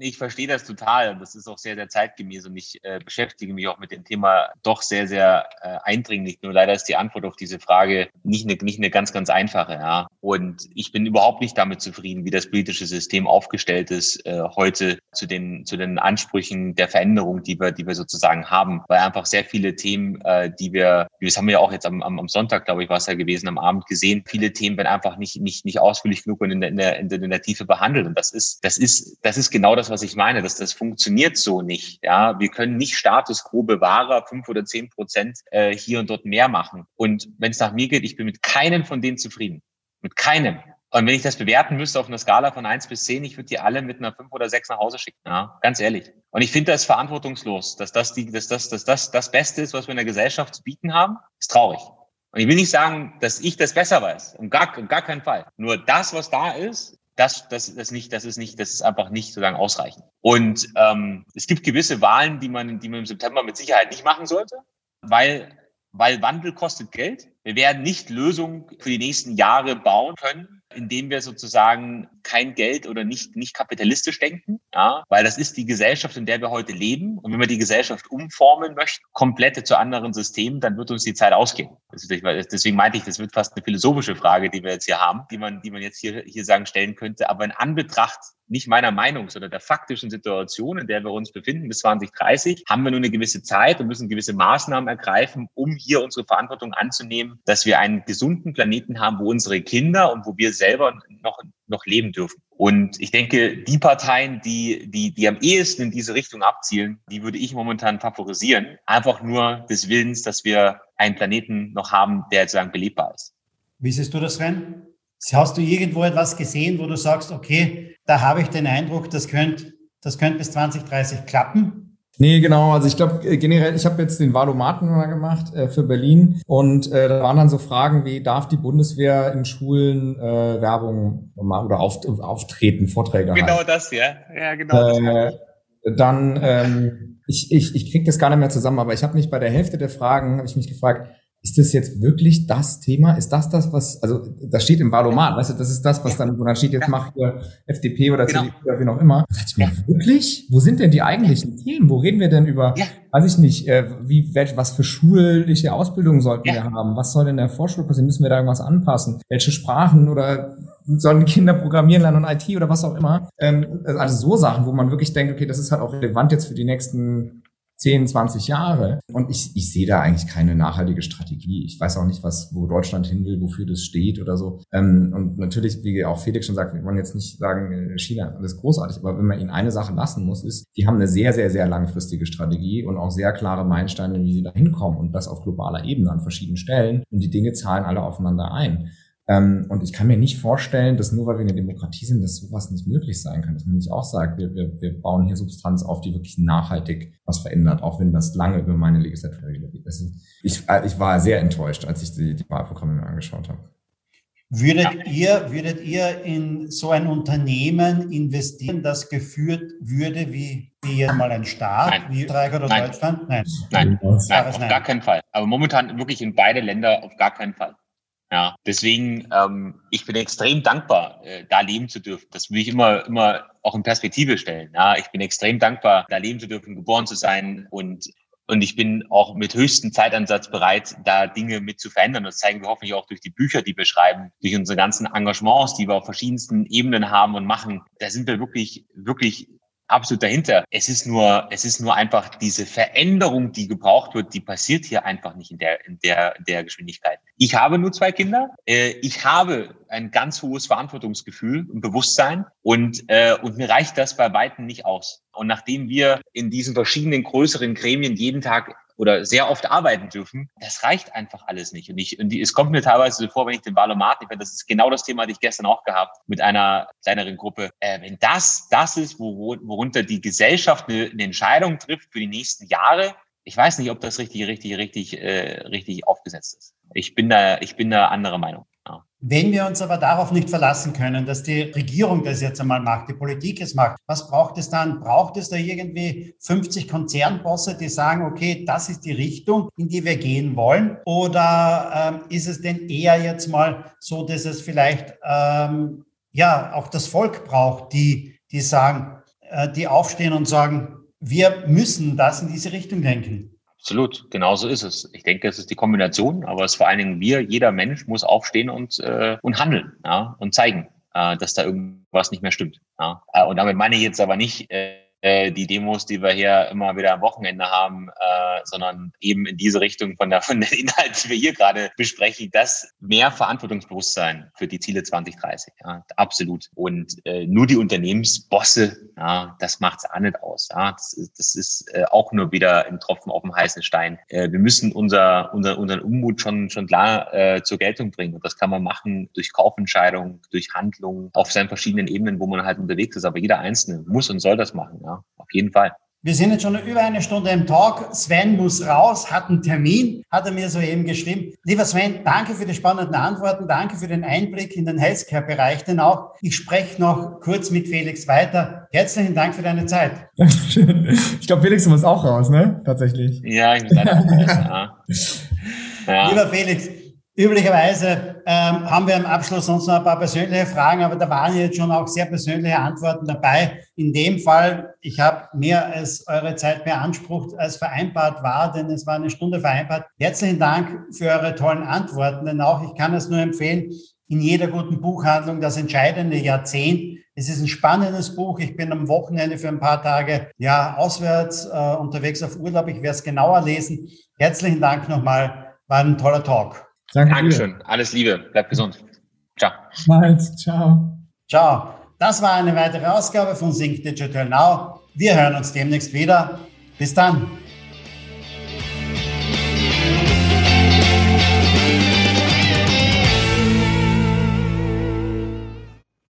Ich verstehe das total das ist auch sehr, sehr zeitgemäß und ich äh, beschäftige mich auch mit dem Thema doch sehr, sehr äh, eindringlich. Nur leider ist die Antwort auf diese Frage nicht eine, nicht eine ganz, ganz einfache. Ja. Und ich bin überhaupt nicht damit zufrieden, wie das politische System aufgestellt ist äh, heute zu den, zu den Ansprüchen der Veränderung, die wir, die wir sozusagen haben. Weil einfach sehr viele Themen, äh, die wir, das haben wir ja auch jetzt am, am, am Sonntag, glaube ich, war es ja gewesen, am Abend gesehen, viele Themen werden einfach nicht, nicht, nicht ausführlich genug und in der, in der, in der, Tiefe behandelt. Und das ist, das ist, das ist genau das, was ich meine, dass das funktioniert so nicht. Ja, wir können nicht Status quo Bewahrer fünf oder zehn Prozent äh, hier und dort mehr machen. Und wenn es nach mir geht, ich bin mit keinem von denen zufrieden. Mit keinem. Und wenn ich das bewerten müsste auf einer Skala von eins bis zehn, ich würde die alle mit einer fünf oder sechs nach Hause schicken. Ja, ganz ehrlich. Und ich finde das verantwortungslos, dass das die, dass das, dass das das Beste ist, was wir in der Gesellschaft zu bieten haben. Ist traurig. Und ich will nicht sagen, dass ich das besser weiß. Um gar, um gar keinen Fall. Nur das, was da ist, das, das, das nicht, das ist nicht, das ist einfach nicht sozusagen ausreichend. Und ähm, es gibt gewisse Wahlen, die man, die man im September mit Sicherheit nicht machen sollte, weil, weil Wandel kostet Geld. Wir werden nicht Lösungen für die nächsten Jahre bauen können, indem wir sozusagen kein Geld oder nicht, nicht kapitalistisch denken, ja, weil das ist die Gesellschaft, in der wir heute leben. Und wenn wir die Gesellschaft umformen möchten, komplette zu anderen Systemen, dann wird uns die Zeit ausgehen. Deswegen meinte ich, das wird fast eine philosophische Frage, die wir jetzt hier haben, die man, die man jetzt hier, hier sagen stellen könnte. Aber in Anbetracht nicht meiner Meinung, sondern der faktischen Situation, in der wir uns befinden bis 2030, haben wir nur eine gewisse Zeit und müssen gewisse Maßnahmen ergreifen, um hier unsere Verantwortung anzunehmen, dass wir einen gesunden Planeten haben, wo unsere Kinder und wo wir selber noch, noch leben dürfen. Und ich denke, die Parteien, die, die, die am ehesten in diese Richtung abzielen, die würde ich momentan favorisieren. Einfach nur des Willens, dass wir einen Planeten noch haben, der sozusagen belebbar ist. Wie siehst du das, Sven? Hast du irgendwo etwas gesehen, wo du sagst, okay, da habe ich den Eindruck, das könnte, das könnte bis 2030 klappen? Nee, genau. Also ich glaube äh, generell, ich habe jetzt den Valomaten mal gemacht äh, für Berlin und äh, da waren dann so Fragen wie, darf die Bundeswehr in Schulen äh, Werbung machen oder auf, auftreten, Vorträge Genau halten. das, ja. Ja, genau. Äh, dann, ähm, ich, ich, ich kriege das gar nicht mehr zusammen, aber ich habe mich bei der Hälfte der Fragen, habe ich mich gefragt, ist das jetzt wirklich das Thema? Ist das das, was, also das steht im Valomat, weißt du, das ist das, was dann, wo dann steht, jetzt macht ihr FDP oder genau. CDU oder wie auch immer. Da ich mir, wirklich? Wo sind denn die eigentlichen Themen? Wo reden wir denn über, ja. weiß ich nicht, äh, wie, welch, was für schulische Ausbildungen sollten ja. wir haben? Was soll in der Vorschule passieren? Müssen wir da irgendwas anpassen? Welche Sprachen oder sollen Kinder programmieren lernen und IT oder was auch immer? Ähm, also so Sachen, wo man wirklich denkt, okay, das ist halt auch relevant jetzt für die nächsten 10, 20 Jahre. Und ich, ich sehe da eigentlich keine nachhaltige Strategie. Ich weiß auch nicht, was, wo Deutschland hin will, wofür das steht oder so. Ähm, und natürlich, wie auch Felix schon sagt, wir wollen jetzt nicht sagen, äh, China alles großartig, aber wenn man ihnen eine Sache lassen muss, ist, die haben eine sehr, sehr, sehr langfristige Strategie und auch sehr klare Meilensteine, wie sie da hinkommen und das auf globaler Ebene an verschiedenen Stellen. Und die Dinge zahlen alle aufeinander ein. Ähm, und ich kann mir nicht vorstellen, dass nur weil wir eine Demokratie sind, dass sowas nicht möglich sein kann. Dass man nicht auch sagt, wir, wir, wir bauen hier Substanz auf, die wirklich nachhaltig was verändert, auch wenn das lange über meine Legislaturperiode geht. Ich, äh, ich war sehr enttäuscht, als ich die, die Wahlprogramme mir angeschaut habe. Würdet, ja. ihr, würdet ihr in so ein Unternehmen investieren, das geführt würde wie, wie jetzt mal ein Staat, nein. wie Österreich oder nein. Deutschland? Nein, nein, nein, nein auf nein. gar keinen Fall. Aber momentan wirklich in beide Länder auf gar keinen Fall. Ja, deswegen, ähm, ich bin extrem dankbar, äh, da leben zu dürfen. Das will ich immer, immer auch in Perspektive stellen. Ja, ich bin extrem dankbar, da leben zu dürfen, geboren zu sein und und ich bin auch mit höchstem Zeitansatz bereit, da Dinge mit zu verändern. Das zeigen wir hoffentlich auch durch die Bücher, die wir schreiben, durch unsere ganzen Engagements, die wir auf verschiedensten Ebenen haben und machen. Da sind wir wirklich, wirklich absolut dahinter. Es ist nur, es ist nur einfach diese Veränderung, die gebraucht wird, die passiert hier einfach nicht in der, in der, der Geschwindigkeit. Ich habe nur zwei Kinder. Äh, ich habe ein ganz hohes Verantwortungsgefühl und Bewusstsein und, äh, und mir reicht das bei Weitem nicht aus. Und nachdem wir in diesen verschiedenen größeren Gremien jeden Tag oder sehr oft arbeiten dürfen, das reicht einfach alles nicht. Und, ich, und die, es kommt mir teilweise so vor, wenn ich den Valomat, ich das ist genau das Thema, das ich gestern auch gehabt mit einer kleineren Gruppe. Äh, wenn das das ist, wo, worunter die Gesellschaft eine, eine Entscheidung trifft für die nächsten Jahre, ich weiß nicht, ob das richtig, richtig, richtig, äh, richtig aufgesetzt ist. Ich bin da, ich bin da anderer Meinung. Wenn wir uns aber darauf nicht verlassen können, dass die Regierung das jetzt einmal macht, die Politik es macht, was braucht es dann? Braucht es da irgendwie 50 Konzernbosse, die sagen, okay, das ist die Richtung, in die wir gehen wollen? Oder ähm, ist es denn eher jetzt mal so, dass es vielleicht ähm, ja auch das Volk braucht, die, die sagen, äh, die aufstehen und sagen, wir müssen das in diese Richtung denken? Absolut, genau so ist es. Ich denke, es ist die Kombination, aber es ist vor allen Dingen wir, jeder Mensch muss aufstehen und, äh, und handeln ja, und zeigen, äh, dass da irgendwas nicht mehr stimmt. Ja. Äh, und damit meine ich jetzt aber nicht, äh, äh, die Demos, die wir hier immer wieder am Wochenende haben, äh, sondern eben in diese Richtung von der von den Inhalten, die wir hier gerade besprechen, das mehr Verantwortungsbewusstsein für die Ziele 2030. Ja, absolut. Und äh, nur die Unternehmensbosse, ja, das macht's auch nicht aus. Ja, das ist, das ist äh, auch nur wieder ein Tropfen auf dem heißen Stein. Äh, wir müssen unser, unser unseren Unmut schon schon klar äh, zur Geltung bringen. Und das kann man machen durch Kaufentscheidungen, durch Handlungen auf seinen verschiedenen Ebenen, wo man halt unterwegs ist. Aber jeder Einzelne muss und soll das machen. Auf jeden Fall. Wir sind jetzt schon über eine Stunde im Talk. Sven muss raus, hat einen Termin, hat er mir soeben geschrieben. Lieber Sven, danke für die spannenden Antworten, danke für den Einblick in den Healthcare-Bereich, denn auch ich spreche noch kurz mit Felix weiter. Herzlichen Dank für deine Zeit. Dankeschön. Ich glaube, Felix muss auch raus, ne? Tatsächlich. Ja, ich muss leider raus. Ja. Lieber Felix, Üblicherweise ähm, haben wir am Abschluss sonst noch ein paar persönliche Fragen, aber da waren jetzt schon auch sehr persönliche Antworten dabei. In dem Fall, ich habe mehr als eure Zeit beansprucht, als vereinbart war, denn es war eine Stunde vereinbart. Herzlichen Dank für eure tollen Antworten, denn auch ich kann es nur empfehlen, in jeder guten Buchhandlung das entscheidende Jahrzehnt. Es ist ein spannendes Buch. Ich bin am Wochenende für ein paar Tage ja auswärts äh, unterwegs auf Urlaub. Ich werde es genauer lesen. Herzlichen Dank nochmal. War ein toller Talk. Danke Dankeschön. Alles Liebe. Bleib gesund. Ciao. Bald. Ciao. Ciao. Das war eine weitere Ausgabe von Sync Digital Now. Wir hören uns demnächst wieder. Bis dann.